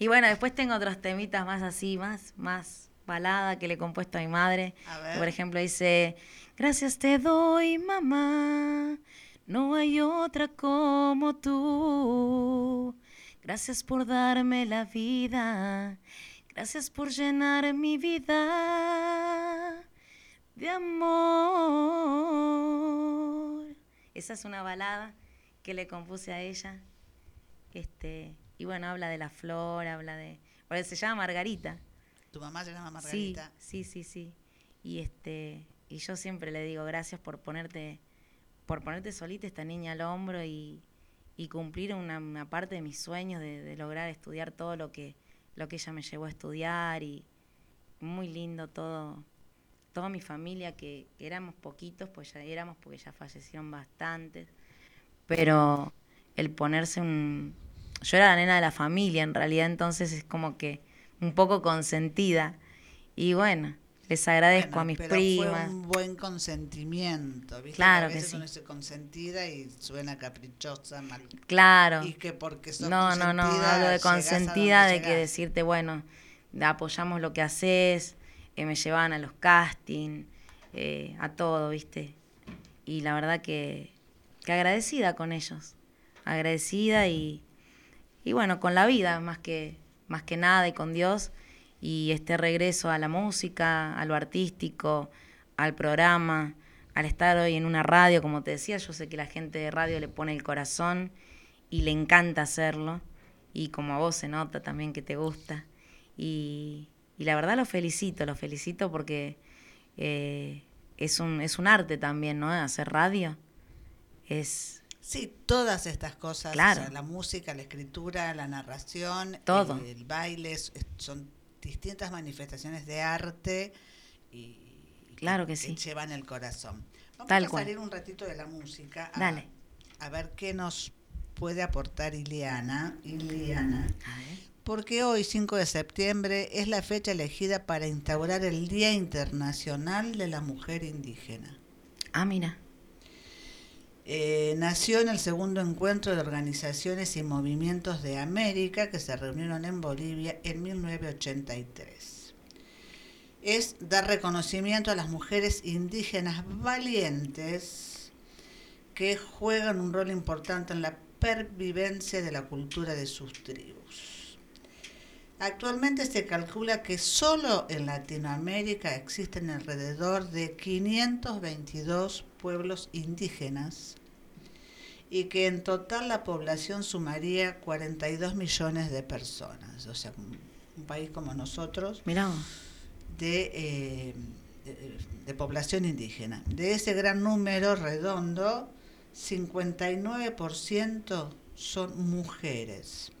Y bueno, después tengo otros temitas más así, más, más balada que le he compuesto a mi madre. A. Por ejemplo, dice, gracias te doy, mamá, no hay otra como tú. Gracias por darme la vida, gracias por llenar mi vida de amor. Esa es una balada que le compuse a ella. Este, y bueno, habla de la flor, habla de. Porque se llama Margarita. Tu mamá se llama Margarita. Sí, sí, sí, sí. Y este, y yo siempre le digo gracias por ponerte, por ponerte solita esta niña al hombro y, y cumplir una, una parte de mis sueños de, de lograr estudiar todo lo que, lo que ella me llevó a estudiar y muy lindo todo, toda mi familia que, que éramos poquitos, pues ya éramos porque ya fallecieron bastantes, pero el ponerse un... Yo era la nena de la familia en realidad, entonces es como que un poco consentida. Y bueno, les agradezco Bueno, a mis pero primas. Fue un buen consentimiento, ¿viste? Claro a que veces sí. uno consentida y suena caprichosa, mal. Claro. Y que porque sos No, no, no, hablo de a consentida, de que decirte, bueno, apoyamos lo que haces, eh, me llevaban a los castings, eh, a todo, ¿viste? Y la verdad que, que agradecida con ellos, agradecida y, y bueno, con la vida más que, más que nada y con Dios y este regreso a la música, a lo artístico, al programa, al estar hoy en una radio, como te decía, yo sé que la gente de radio le pone el corazón y le encanta hacerlo y como a vos se nota también que te gusta y, y la verdad lo felicito, lo felicito porque eh, es, un, es un arte también, ¿no? Hacer radio es Sí, todas estas cosas, o Claro. sea, la música, la escritura, la narración, Todo. El, el baile, son distintas manifestaciones de arte y Claro que sí. llevan el corazón. Vamos Tal a cual. salir un ratito de la música a, Dale. a ver qué nos puede aportar Ileana, Ileana, porque hoy 5 de septiembre es la fecha elegida para instaurar el Día Internacional de la Mujer Indígena. Ah, mira. Eh, nació en el segundo encuentro de organizaciones y movimientos de América que se reunieron en Bolivia en 1983. Es dar reconocimiento a las mujeres indígenas valientes que juegan un rol importante en la pervivencia de la cultura de sus tribus. Actualmente se calcula que solo en Latinoamérica existen alrededor de 522 pueblos indígenas y que en total la población sumaría 42 millones de personas. O sea, un un país como nosotros Mirá de, eh, de, de población indígena. De ese gran número redondo, 59% son mujeres.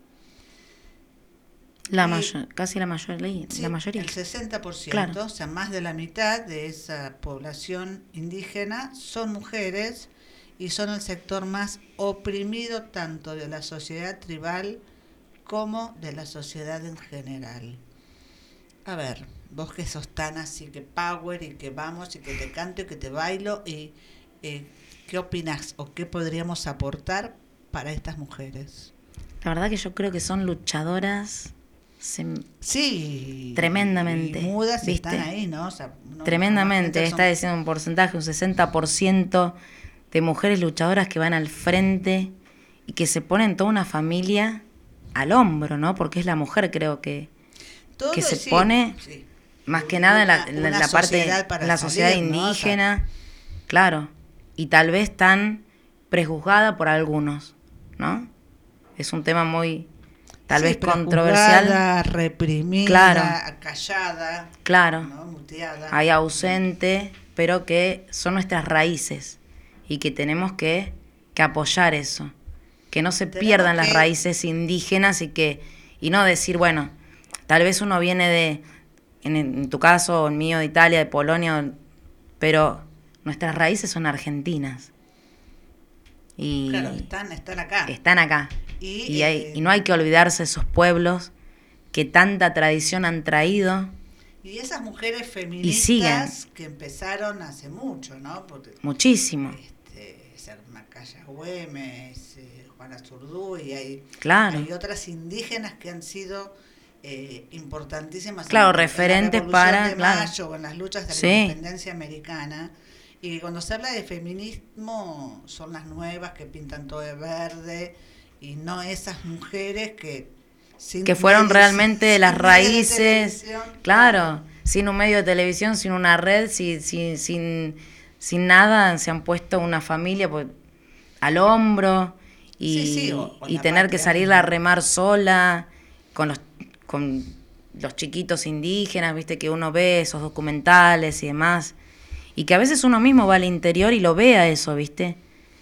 La Y- mayor, casi la mayoría. Sí, la mayoría. El 60%, Claro. o sea, más de la mitad de esa población indígena son mujeres y son el sector más oprimido tanto de la sociedad tribal como de la sociedad en general. A ver, vos que sos tan así que power y que vamos y que te canto y que te bailo y eh, ¿qué opinas o qué podríamos aportar para estas mujeres? La verdad que yo creo que son luchadoras. Sí. Tremendamente, y mudas ¿viste? están ahí, ¿no? O sea, no- tremendamente. normalmente Está son- diciendo un porcentaje, un 60% de mujeres luchadoras que van al frente y que se ponen toda una familia al hombro, ¿no? Porque es la mujer, creo que, todo, que se sí, pone sí. más que nada en la, Una- en la- una la parte, en la sociedad salir, ¿no? O sea, indígena, claro, y tal vez tan prejuzgada por algunos, ¿no? Es un tema muy, tal sí, vez controversial, reprimida, Claro. callada, claro. ¿no? muteada. hay ausente, pero que son nuestras raíces y que tenemos que, que apoyar eso, que no se Tenemos pierdan las que- raíces indígenas y que y no decir, bueno, tal vez uno viene de, en, en tu caso, o el mío de Italia, de Polonia, pero nuestras raíces son argentinas y Claro, están, están acá. están acá. Y, Y, hay- eh, y no hay que olvidarse de esos pueblos que tanta tradición han traído Y esas mujeres feministas siguen. que empezaron hace mucho, ¿no? Porque muchísimo. este, Macaya Güemes, eh, Juana Zurduy, hay, Claro. hay otras indígenas que han sido eh, importantísimas. en- Claro, en la referentes para- de. Mayo en las luchas de Sí. la independencia americana. Y cuando se habla de feminismo son las nuevas que pintan todo de verde y no esas mujeres que... sin que fueron realmente de las sin de raíces, televisión, claro, sin un medio de televisión, sin una red, sin, sin, sin, nada, se han puesto una familia pues, al hombro y, Sí, sí, o- o y tener que salir a remar sola con los, con los chiquitos indígenas, viste que uno ve esos documentales y demás, y que a veces uno mismo va al interior y lo ve a eso, viste,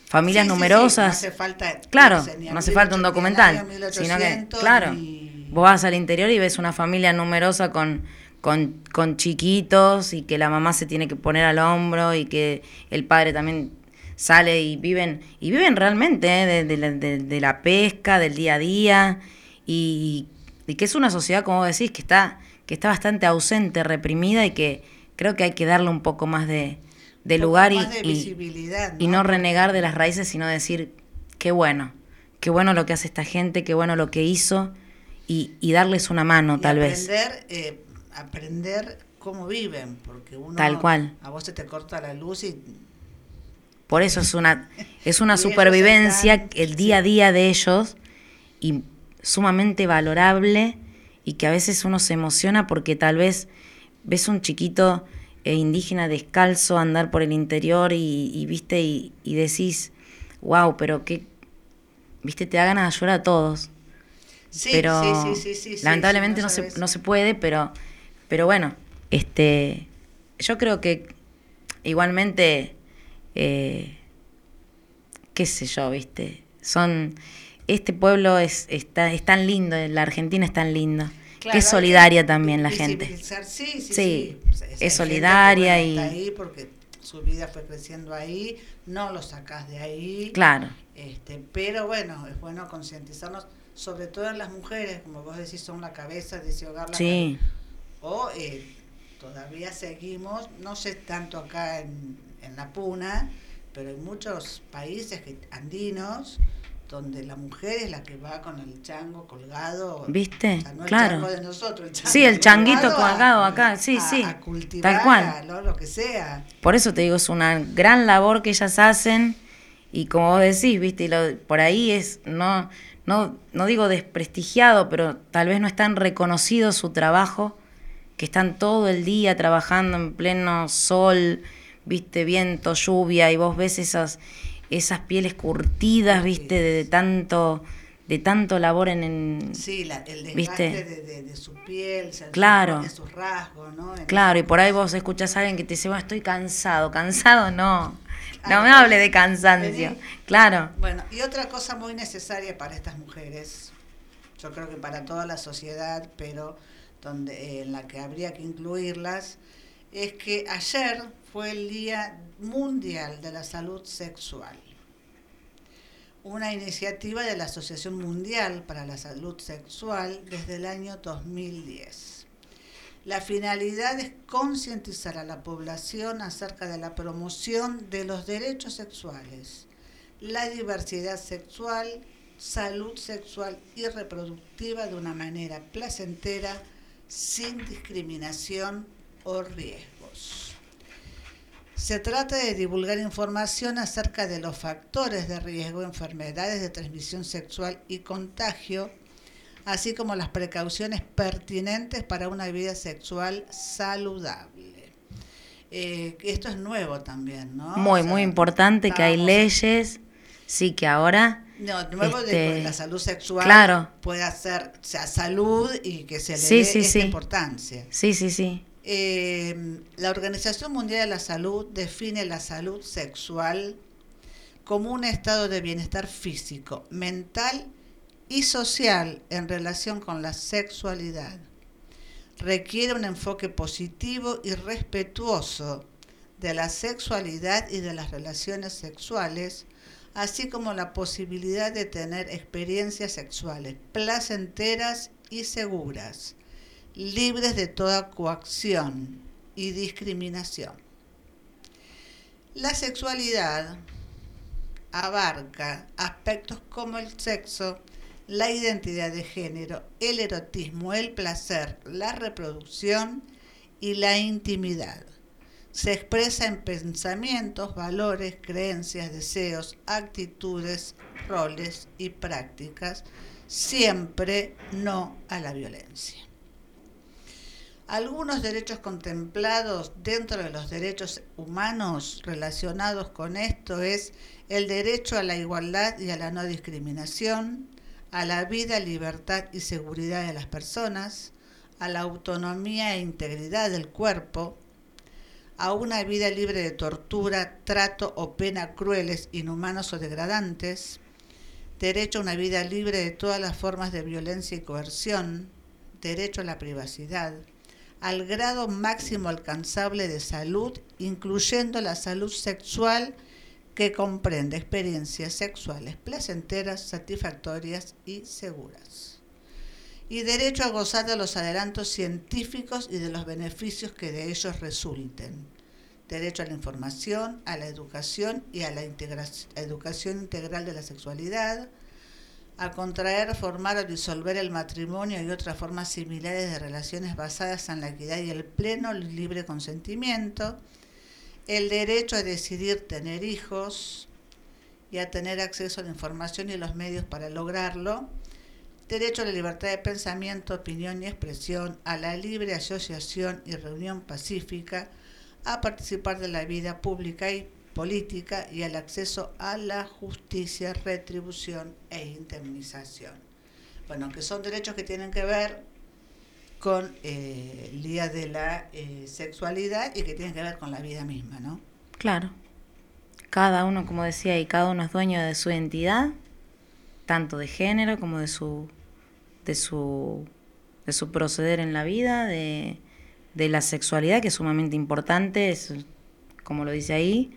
familias Sí, numerosas. no hace falta Claro, no hace falta un 1800, ni al documental, sino que, 1800, claro, ni- vos vas al interior y ves una familia numerosa con, con, con chiquitos y que la mamá se tiene que poner al hombro y que el padre también sale y viven, y viven realmente ¿eh? de, de la, de- de la pesca, del día a día, y, y que es una sociedad, como decís, que está, que está bastante ausente, reprimida y que creo que hay que darle un poco más de, poco lugar y, más de y- visibilidad, y no renegar de las raíces, sino decir, qué bueno, qué bueno lo que hace esta gente, qué bueno lo que hizo, y, y darles una mano, tal vez. eh, aprender cómo viven, porque uno Tal cual. a vos se te corta la luz y Por eso es una, es una supervivencia, están- el día a día de ellos, y sumamente valorable, y que a veces uno se emociona porque tal vez ves un chiquito eh, indígena descalzo andar por el interior y, y, viste y, y decís, wow, pero qué, viste, te da ganas de llorar a todos. sí, pero sí, lamentablemente no, se, no se puede, pero, pero bueno, este, yo creo que igualmente, eh, qué sé yo, viste, son, este pueblo es, está, es tan lindo, la Argentina es tan lindo, Claro, que es solidaria también la gente. Sí, sí, Sí, sí. es que, solidaria bueno, y- está ahí porque su vida fue creciendo ahí, no lo sacás de ahí. Claro, Este, pero bueno, es bueno concientizarnos, sobre todo en las mujeres, como vos decís, son la cabeza de ese hogar. la sí, O eh, todavía seguimos, no sé tanto acá en, en la Puna, pero hay muchos países que, andinos donde la mujer es la que va con el chango colgado. ¿Viste? O sea, no el Claro. chango de nosotros, el chango Sí, el changuito a- colgado acá, sí, a- sí, A cultivar, tal cual. lo que sea. Por eso te digo, es una gran labor que ellas hacen Y como vos decís, viste, y lo- por ahí es, no, no, no digo desprestigiado, pero tal vez no es tan reconocido su trabajo, que están todo el día trabajando en pleno sol, viste, viento, lluvia, y vos ves esas, esas pieles curtidas, viste, de, de tanto, de tanto labor en, en- Sí, la- el desgaste ¿Viste? de, de- de su piel, Claro. de sus rasgos, ¿no? En- Claro, y por ahí vos escuchás a alguien que te dice, bueno, estoy cansado, cansado no. No me hable de cansancio. vení. Claro, Bueno, y otra cosa muy necesaria para estas mujeres, yo creo que para toda la sociedad, pero donde eh, en la que habría que incluirlas, es que ayer fue el Día Mundial de la Salud Sexual, una iniciativa de la Asociación Mundial para la Salud Sexual desde el año 2010. La finalidad es concientizar a la población acerca de la promoción de los derechos sexuales, la diversidad sexual, salud sexual y reproductiva de una manera placentera, sin discriminación o riesgos. Se trata de divulgar información acerca de los factores de riesgo, enfermedades de transmisión sexual y contagio, así como las precauciones pertinentes para una vida sexual saludable. Eh, esto es nuevo también, ¿no? muy, O sea, muy importante que hay leyes, sí que ahora, No, nuevo de este, la salud sexual claro. pueda ser sea salud y que se le Sí, dé sí, esta sí. importancia. sí, sí, sí, Eh, la Organización Mundial de la Salud define la salud sexual como un estado de bienestar físico, mental y social en relación con la sexualidad. Requiere un enfoque positivo y respetuoso de la sexualidad y de las relaciones sexuales, así como la posibilidad de tener experiencias sexuales placenteras y seguras libres de toda coacción y discriminación. La sexualidad abarca aspectos como el sexo, la identidad de género, el erotismo, el placer, la reproducción y la intimidad. Se expresa en pensamientos, valores, creencias, deseos, actitudes, roles y prácticas, siempre no a la violencia. Algunos derechos contemplados dentro de los derechos humanos relacionados con esto es el derecho a la igualdad y a la no discriminación, a la vida, libertad y seguridad de las personas, a la autonomía e integridad del cuerpo, a una vida libre de tortura, trato o pena crueles, inhumanos o degradantes, derecho a una vida libre de todas las formas de violencia y coerción, derecho a la privacidad, al grado máximo alcanzable de salud, incluyendo la salud sexual que comprende experiencias sexuales placenteras, satisfactorias y seguras. Y derecho a gozar de los adelantos científicos y de los beneficios que de ellos resulten. Derecho a la información, a la educación y a la educación integral de la sexualidad, a contraer, formar o disolver el matrimonio y otras formas similares de relaciones basadas en la equidad y el pleno libre consentimiento, el derecho a decidir tener hijos y a tener acceso a la información y los medios para lograrlo, derecho a la libertad de pensamiento, opinión y expresión, a la libre asociación y reunión pacífica, a participar de la vida pública y política y al acceso a la justicia, retribución e indemnización. Bueno, que son derechos que tienen que ver con eh, el Día de la eh, Sexualidad y que tienen que ver con la vida misma, ¿no? claro. Cada uno, como decía, y cada uno es dueño de su identidad, tanto de género como de su, de su, de su proceder en la vida, de, de la sexualidad, que es sumamente importante, es, como lo dice ahí,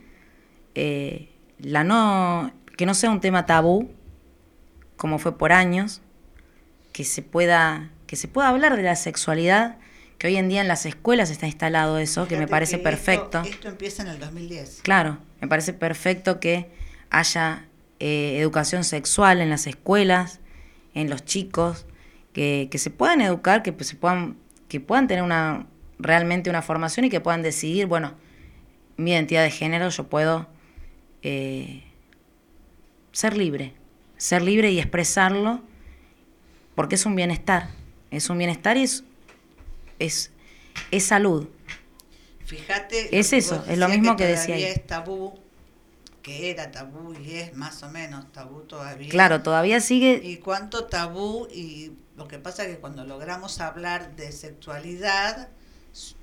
eh, la no, que no sea un tema tabú, como fue por años, que se pueda, que se pueda hablar de la sexualidad, que hoy en día en las escuelas está instalado eso, que me parece que perfecto. Esto, esto empieza en el 2010. Claro, me parece perfecto que haya eh, educación sexual en las escuelas, en los chicos, que, que se puedan educar, que pues, se puedan, que puedan tener una realmente una formación y que puedan decidir, bueno, mi identidad de género yo puedo eh, ser libre, ser libre y expresarlo, porque es un bienestar, es un bienestar y es, es, es salud. Fíjate. Es que eso, es lo mismo que decía todavía ahí. es tabú, que era tabú y es más o menos tabú todavía. Claro, todavía sigue, Y cuánto tabú, y lo que pasa es que cuando logramos hablar de sexualidad, su-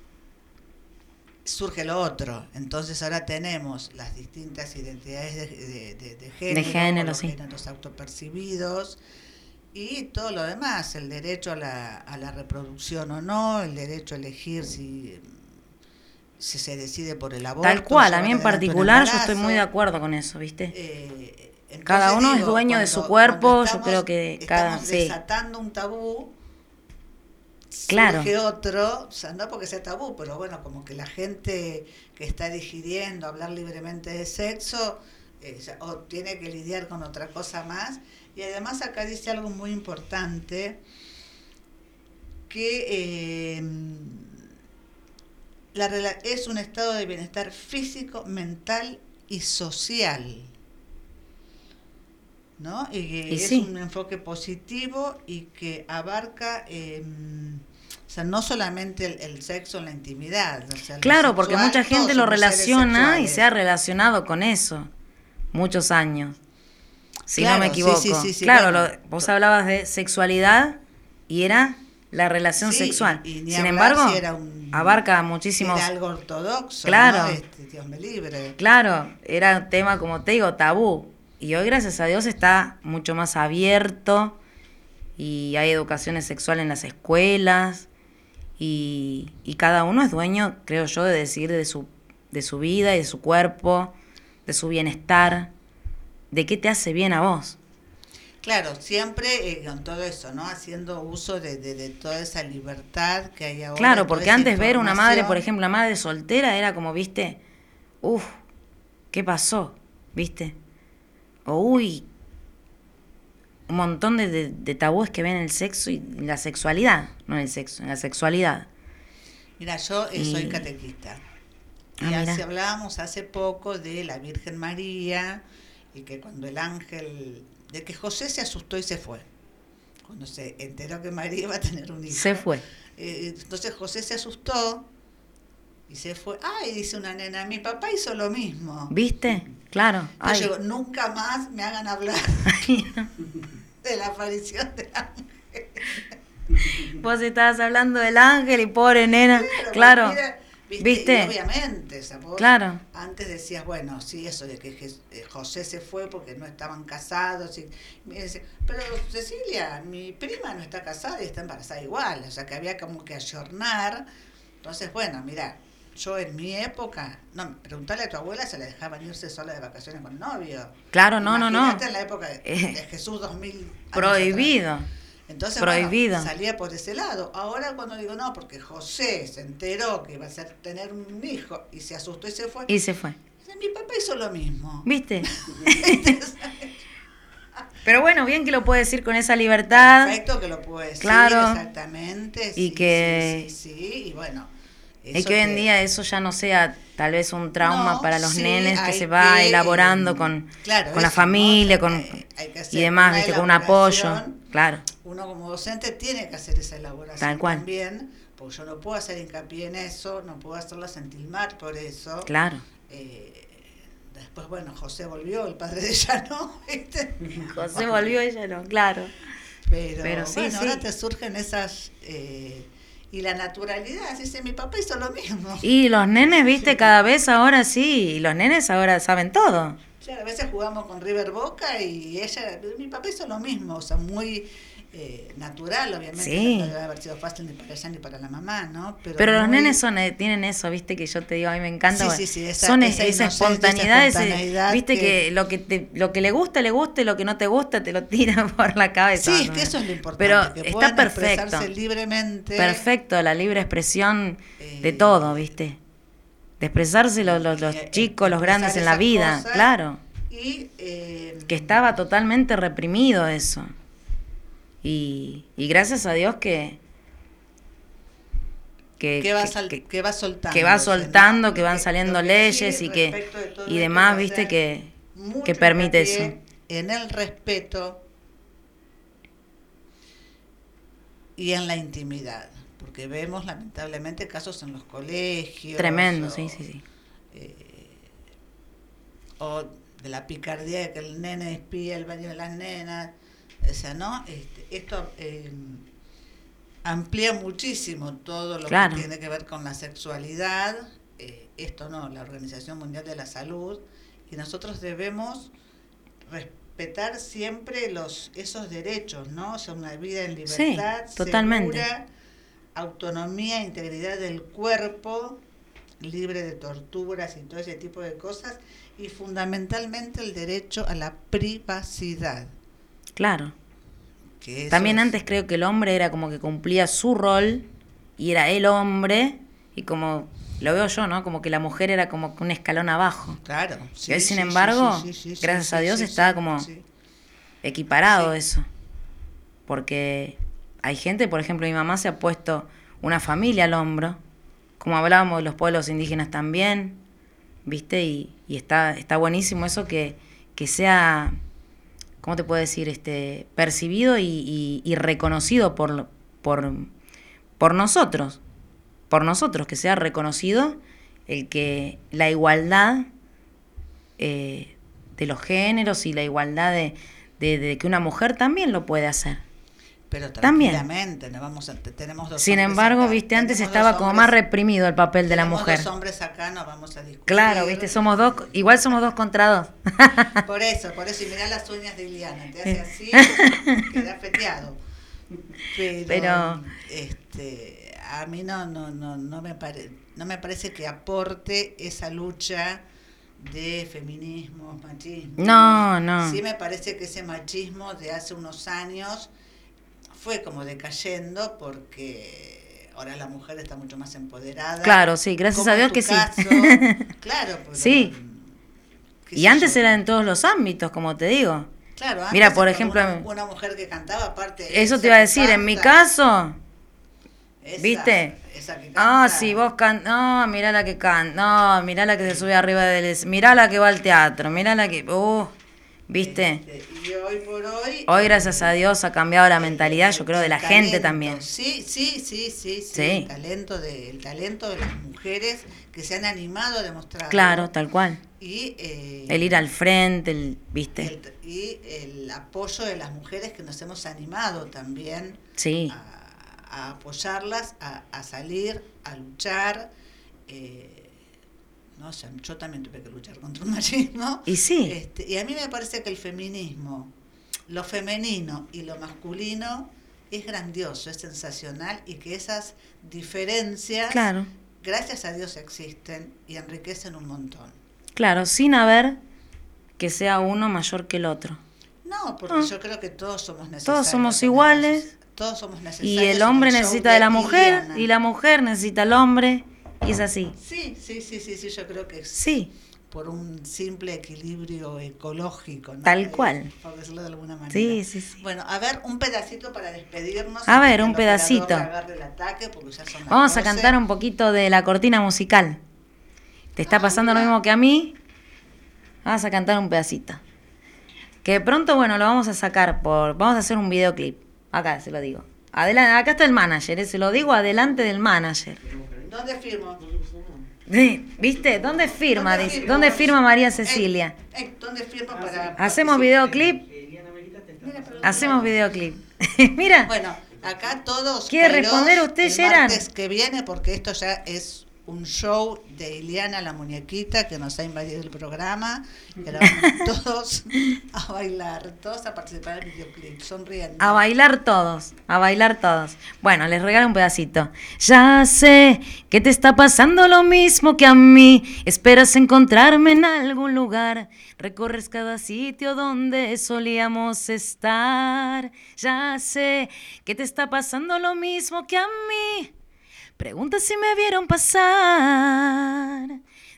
surge lo otro. Entonces ahora tenemos las distintas identidades de, de- de- de género, género, los sí. géneros autopercibidos y todo lo demás, el derecho a la, a la reproducción o no, el derecho a elegir si, si se decide por el aborto. tal cual, a mí en particular yo estoy muy de acuerdo con eso, ¿viste? Eh, entonces Cada uno es dueño de su cuerpo, yo creo que cada- estamos sí. desatando un tabú. Claro. Surge otro, o sea, no porque sea tabú, pero bueno, como que la gente que está digiriendo hablar libremente de sexo eh, o tiene que lidiar con otra cosa más. Y además acá dice algo muy importante que eh, la es un estado de bienestar físico, mental y social. ¿No? Y que Y es sí. un enfoque positivo y que abarca, eh, o sea, no solamente el, el sexo en la intimidad. o sea, lo Claro, porque mucha gente lo relaciona y se ha relacionado con eso muchos años. Si no me equivoco. sí, sí, sí, claro, lo- vos hablabas de sexualidad y era la relación sexual. y- Sin embargo, si era un- abarca Si muchísimos. Era algo ortodoxo, Claro. ¿no? Este, Dios me libre. Claro, era un tema, como te digo, tabú. Y hoy, gracias a Dios, está mucho más abierto y hay educación sexual en las escuelas y, y cada uno es dueño, creo yo, de decir de su, de su vida y de su cuerpo, de su bienestar, de qué te hace bien a vos. Claro, siempre eh, con todo eso, ¿no? Haciendo uso de, de- de toda esa libertad que hay ahora. Claro, porque antes ver una madre, por ejemplo, una madre soltera era como, viste, uff, ¿qué pasó? ¿Viste? Uy, un montón de, de- de tabúes que ven el sexo y la sexualidad, no en el sexo, en la sexualidad. Mira, yo eh, soy Y- catequista. Ah, Y hace- hablábamos hace poco de la Virgen María y que cuando el ángel, de que José se asustó y se fue. Cuando se enteró que María iba a tener un hijo. Se fue. Eh, entonces José se asustó y se fue. Ay, dice una nena, mi papá hizo lo mismo. ¿Viste? Claro. Yo, nunca más me hagan hablar de la aparición del ángel. Vos estabas hablando del ángel y pobre nena. Claro. porque mira, ¿viste? Obviamente, vos Claro. antes decías, bueno, sí, eso de que eh, José se fue porque no estaban casados. Y, pero Cecilia, mi prima no está casada y está embarazada igual. O sea, que había como que ayornar. Entonces, bueno, mira, yo en mi época, no, preguntarle a tu abuela, se la dejaban irse sola de vacaciones con el novio. Claro, no, no, no. En la época de, Eh, de Jesús 2000 años Prohibido. atrás. Entonces, Prohibido. bueno, salía por ese lado. Ahora cuando digo no, porque José se enteró que iba a ser, tener un hijo y se asustó y se fue. Y se fue. Mi papá hizo lo mismo. ¿Viste? Pero bueno, bien que lo puede decir con esa libertad. Perfecto que lo puede decir, Claro. exactamente. Y sí, que- Sí, sí, sí, y bueno. Y eso que hoy en día eso ya no sea tal vez un trauma No, para los sí, nenes que se va que, elaborando con, claro, con la familia ¿no? con, hay que hacer y demás, ¿viste? Con un apoyo. Claro. Uno como docente tiene que hacer esa elaboración Tal cual. también, porque yo no puedo hacer hincapié en eso, no puedo hacerla sentir mal por eso. Claro. Eh, después, bueno, José volvió, el padre de ella no, ¿viste? José volvió ella no, claro. Pero, Pero sí, bueno, sí. ahora te surgen esas... eh, y la naturalidad, dice, mi papá hizo lo mismo. Y los nenes, viste, cada vez ahora sí, y los nenes ahora saben todo. Claro, a veces jugamos con River Boca y ella, mi papá hizo lo mismo, o sea, muy eh, natural, obviamente. Sí. No debe haber sido fácil ni para ella ni para la mamá, ¿no? Pero los muy- nenes son, eh, tienen eso, viste, que yo te digo, a mí me encanta. Sí, bueno, sí, sí, esa- son esa esa, espontaneidad, ese- viste que, que- lo que te, lo que le gusta, le gusta, y lo que no te gusta, te lo tira por la cabeza. Sí, es que eso es lo importante. Pero que está perfecto. expresarse libremente. Perfecto, la libre expresión de Eh, todo, ¿viste? De expresarse los, los, los eh, chicos, los grandes en la vida, cosas. claro. Y, eh, Que estaba totalmente reprimido eso. Y, y gracias a Dios que... Que, que va, que- sal- que- que va soltando. que va soltando, ¿no? que van saliendo leyes y que y demás, viste que que permite eso. en el respeto y en la intimidad. Porque vemos lamentablemente casos en los colegios. Tremendo, o- sí, sí, sí. o de la picardía de que el nene espía el baño de las nenas. O sea, ¿no? Este, esto eh, amplía muchísimo todo lo Claro. que tiene que ver con la sexualidad. Eh, esto no, la Organización Mundial de la Salud. Y nosotros debemos respetar siempre los esos derechos, ¿no? O sea, una vida en Sí, libertad, totalmente. segura, autonomía, integridad del cuerpo, libre de torturas y todo ese tipo de cosas, y fundamentalmente el derecho a la privacidad. Claro. Que También es- antes creo que el hombre era como que cumplía su rol y era el hombre y como lo veo yo, ¿no? Como que la mujer era como un escalón abajo. Claro. Y hoy, sin embargo, gracias a Dios está como- sí. Equiparado Sí. eso. Porque hay gente, por ejemplo, mi mamá se ha puesto una familia al hombro, como hablábamos de los pueblos indígenas también, ¿viste? Y, y está, está buenísimo eso que, que sea, ¿cómo te puedo decir? Este, percibido y, y- reconocido por, por, por nosotros, por nosotros, que sea reconocido el que la igualdad eh, de los géneros y la igualdad de, de- de que una mujer también lo puede hacer. Pero También. no vamos a, te- tenemos dos Sin embargo, acá, viste, antes estaba como más reprimido el papel de la mujer. dos hombres acá, no vamos a discutir. Claro, viste, somos dos, igual somos dos contra dos. Por eso, por eso, y mirá las uñas de Iliana, te hace así, queda feteado. Pero, Pero- este, a mí no, no, no, no me pare, no me parece que aporte esa lucha de feminismo, machismo. No, no. Sí me parece que ese machismo de hace unos años fue como decayendo porque ahora la mujer está mucho más empoderada. Claro, sí, gracias a Dios que sí. Claro, pero, Sí. Y antes yo. era en todos los ámbitos, como te digo. Claro, Mira, antes por era ejemplo, una, una mujer que cantaba aparte. Eso te iba a decir, en mi caso, esa- ¿viste? esa que Ah, si vos can... No, mirá la que canta. No, mirá la que se sube arriba del... Mirá la que va al teatro. Mirá la que... Uh, ¿viste? y hoy por hoy. Hoy, gracias a Dios, ha cambiado la mentalidad, yo creo, de la gente también. Sí, sí, sí, sí, sí. Sí. El, talento de, el talento de las mujeres que se han animado a demostrar. Claro, tal cual. Y, eh, El ir al frente, el... ¿Viste? el- y el apoyo de las mujeres que nos hemos animado también Sí. a, a apoyarlas, a, a salir, a luchar. eh, no sé, yo también tuve que luchar contra un machismo. Y sí. Este, y a mí me parece que el feminismo, lo femenino y lo masculino, es grandioso, es sensacional y que esas diferencias, Claro. gracias a Dios, existen y enriquecen un montón. Claro, sin haber que sea uno mayor que el otro. No, porque Ah. yo creo que todos somos necesarios. Todos somos iguales. Todos somos Y necesarios. el hombre necesita de la mujer y la mujer necesita al hombre. Y es así. Sí, sí, sí, sí, sí, yo creo que es Sí. por un simple equilibrio ecológico. ¿no? Tal cual. Por decirlo de alguna manera. Sí, sí, sí. Bueno, a ver, un pedacito para despedirnos. A ver, un pedacito. le agarre el ataque, porque ya son las Vamos a 12. cantar un poquito de la cortina musical. ¿Te está Ah, pasando lo mismo que a mí? Vamos a cantar un pedacito. Que de pronto, bueno, lo vamos a sacar por... Vamos a hacer un videoclip. Acá, se lo digo. Adelante, acá está el manager, eh, se lo digo adelante del manager. ¿Dónde firmo? ¿Viste? ¿Dónde firma? ¿Dónde firmo? ¿Dónde firma María Ey, Cecilia? ey, ¿Dónde firmo para.? Hacemos videoclip. Hacemos videoclip. Mira. Bueno, acá todos. ¿Quiere responder usted, Gerard? que viene, porque esto ya es un show de Iliana la muñequita que nos ha invadido el programa. Ahora vamos todos a bailar, todos a participar del videoclip, sonriendo. A bailar todos, a bailar todos. Bueno, les regalo un pedacito. Ya sé que te está pasando lo mismo que a mí. Esperas encontrarme en algún lugar. Recorres cada sitio donde solíamos estar. Ya sé que te está pasando lo mismo que a mí. Pregunta si me vieron pasar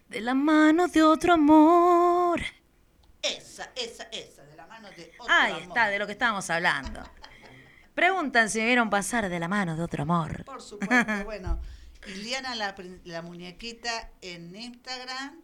de la mano de otro amor. Esa, esa, esa, de la mano de otro Ahí amor. está, de lo que estábamos hablando. Preguntan si me vieron pasar de la mano de otro amor. Por supuesto, bueno. Iliana la, la muñequita en Instagram,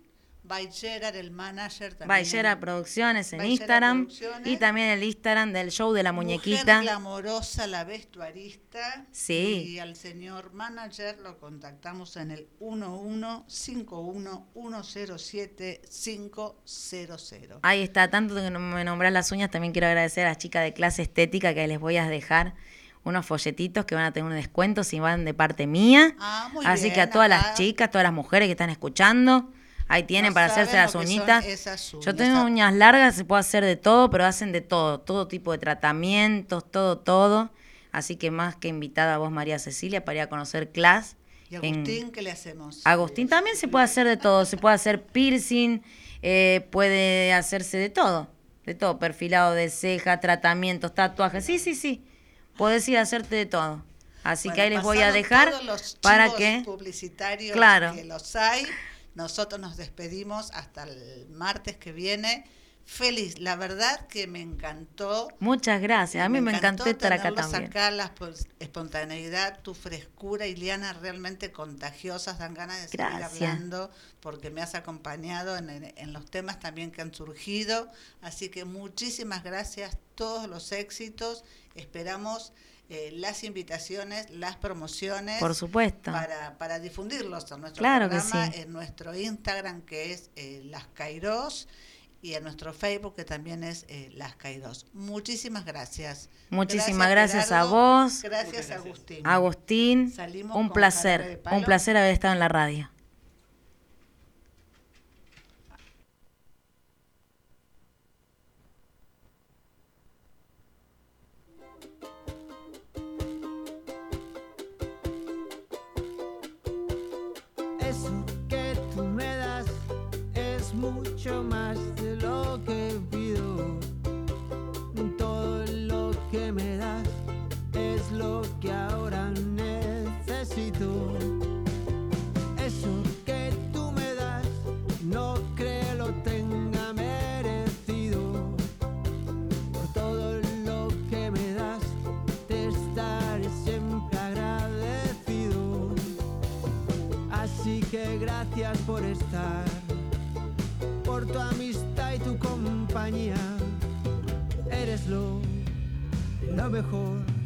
Gerard, el manager también. Vallera en- Producciones en Instagram Producciones. y también el Instagram del show de la muñequita. Mujer glamorosa, la vestuarista. Sí. Y al señor manager lo contactamos en el 1151-107-500. Ahí está, tanto que no me nombras las uñas, también quiero agradecer a las chicas de clase estética que les voy a dejar unos folletitos que van a tener un descuento si van de parte mía. Ah, muy Así que a todas acá. las chicas, todas las mujeres que están escuchando, ahí tienen No para hacerse las uñitas. esas Yo tengo uñas largas, se puede hacer de todo, pero hacen de todo, todo tipo de tratamientos, todo, todo. Así que más que invitada a vos, María Cecilia, para ir a conocer clase. ¿Y Agustín qué le hacemos? Agustín también se puede hacer de todo, se puede hacer piercing, eh, puede hacerse de todo, de todo, perfilado de ceja, tratamientos, tatuajes, sí, sí, sí, puedes ir a hacerte de todo. Así que ahí les voy a dejar todos los para que... publicitarios Claro. que los hay. Nosotros nos despedimos hasta el martes que viene. Feliz, la verdad que me encantó. Muchas gracias, a mí me, encantó estar acá también. acá, la espo- espontaneidad, tu frescura, Iliana, realmente contagiosas, dan ganas de seguir hablando porque me has acompañado en, en- en los temas también que han surgido. Así que muchísimas gracias, todos los éxitos. Esperamos eh, las invitaciones, las promociones Por supuesto. para, para difundirlos en nuestro Claro que programa, sí. en nuestro Instagram que es eh, Las Kairos y en nuestro Facebook que también es eh, Las Kairos. Muchísimas gracias. Muchísimas gracias a vos. Gracias, Agustín. Agustín, Salimos un placer, un placer haber estado en la radio. Gracias por estar, por tu amistad y tu compañía. Eres lo mejor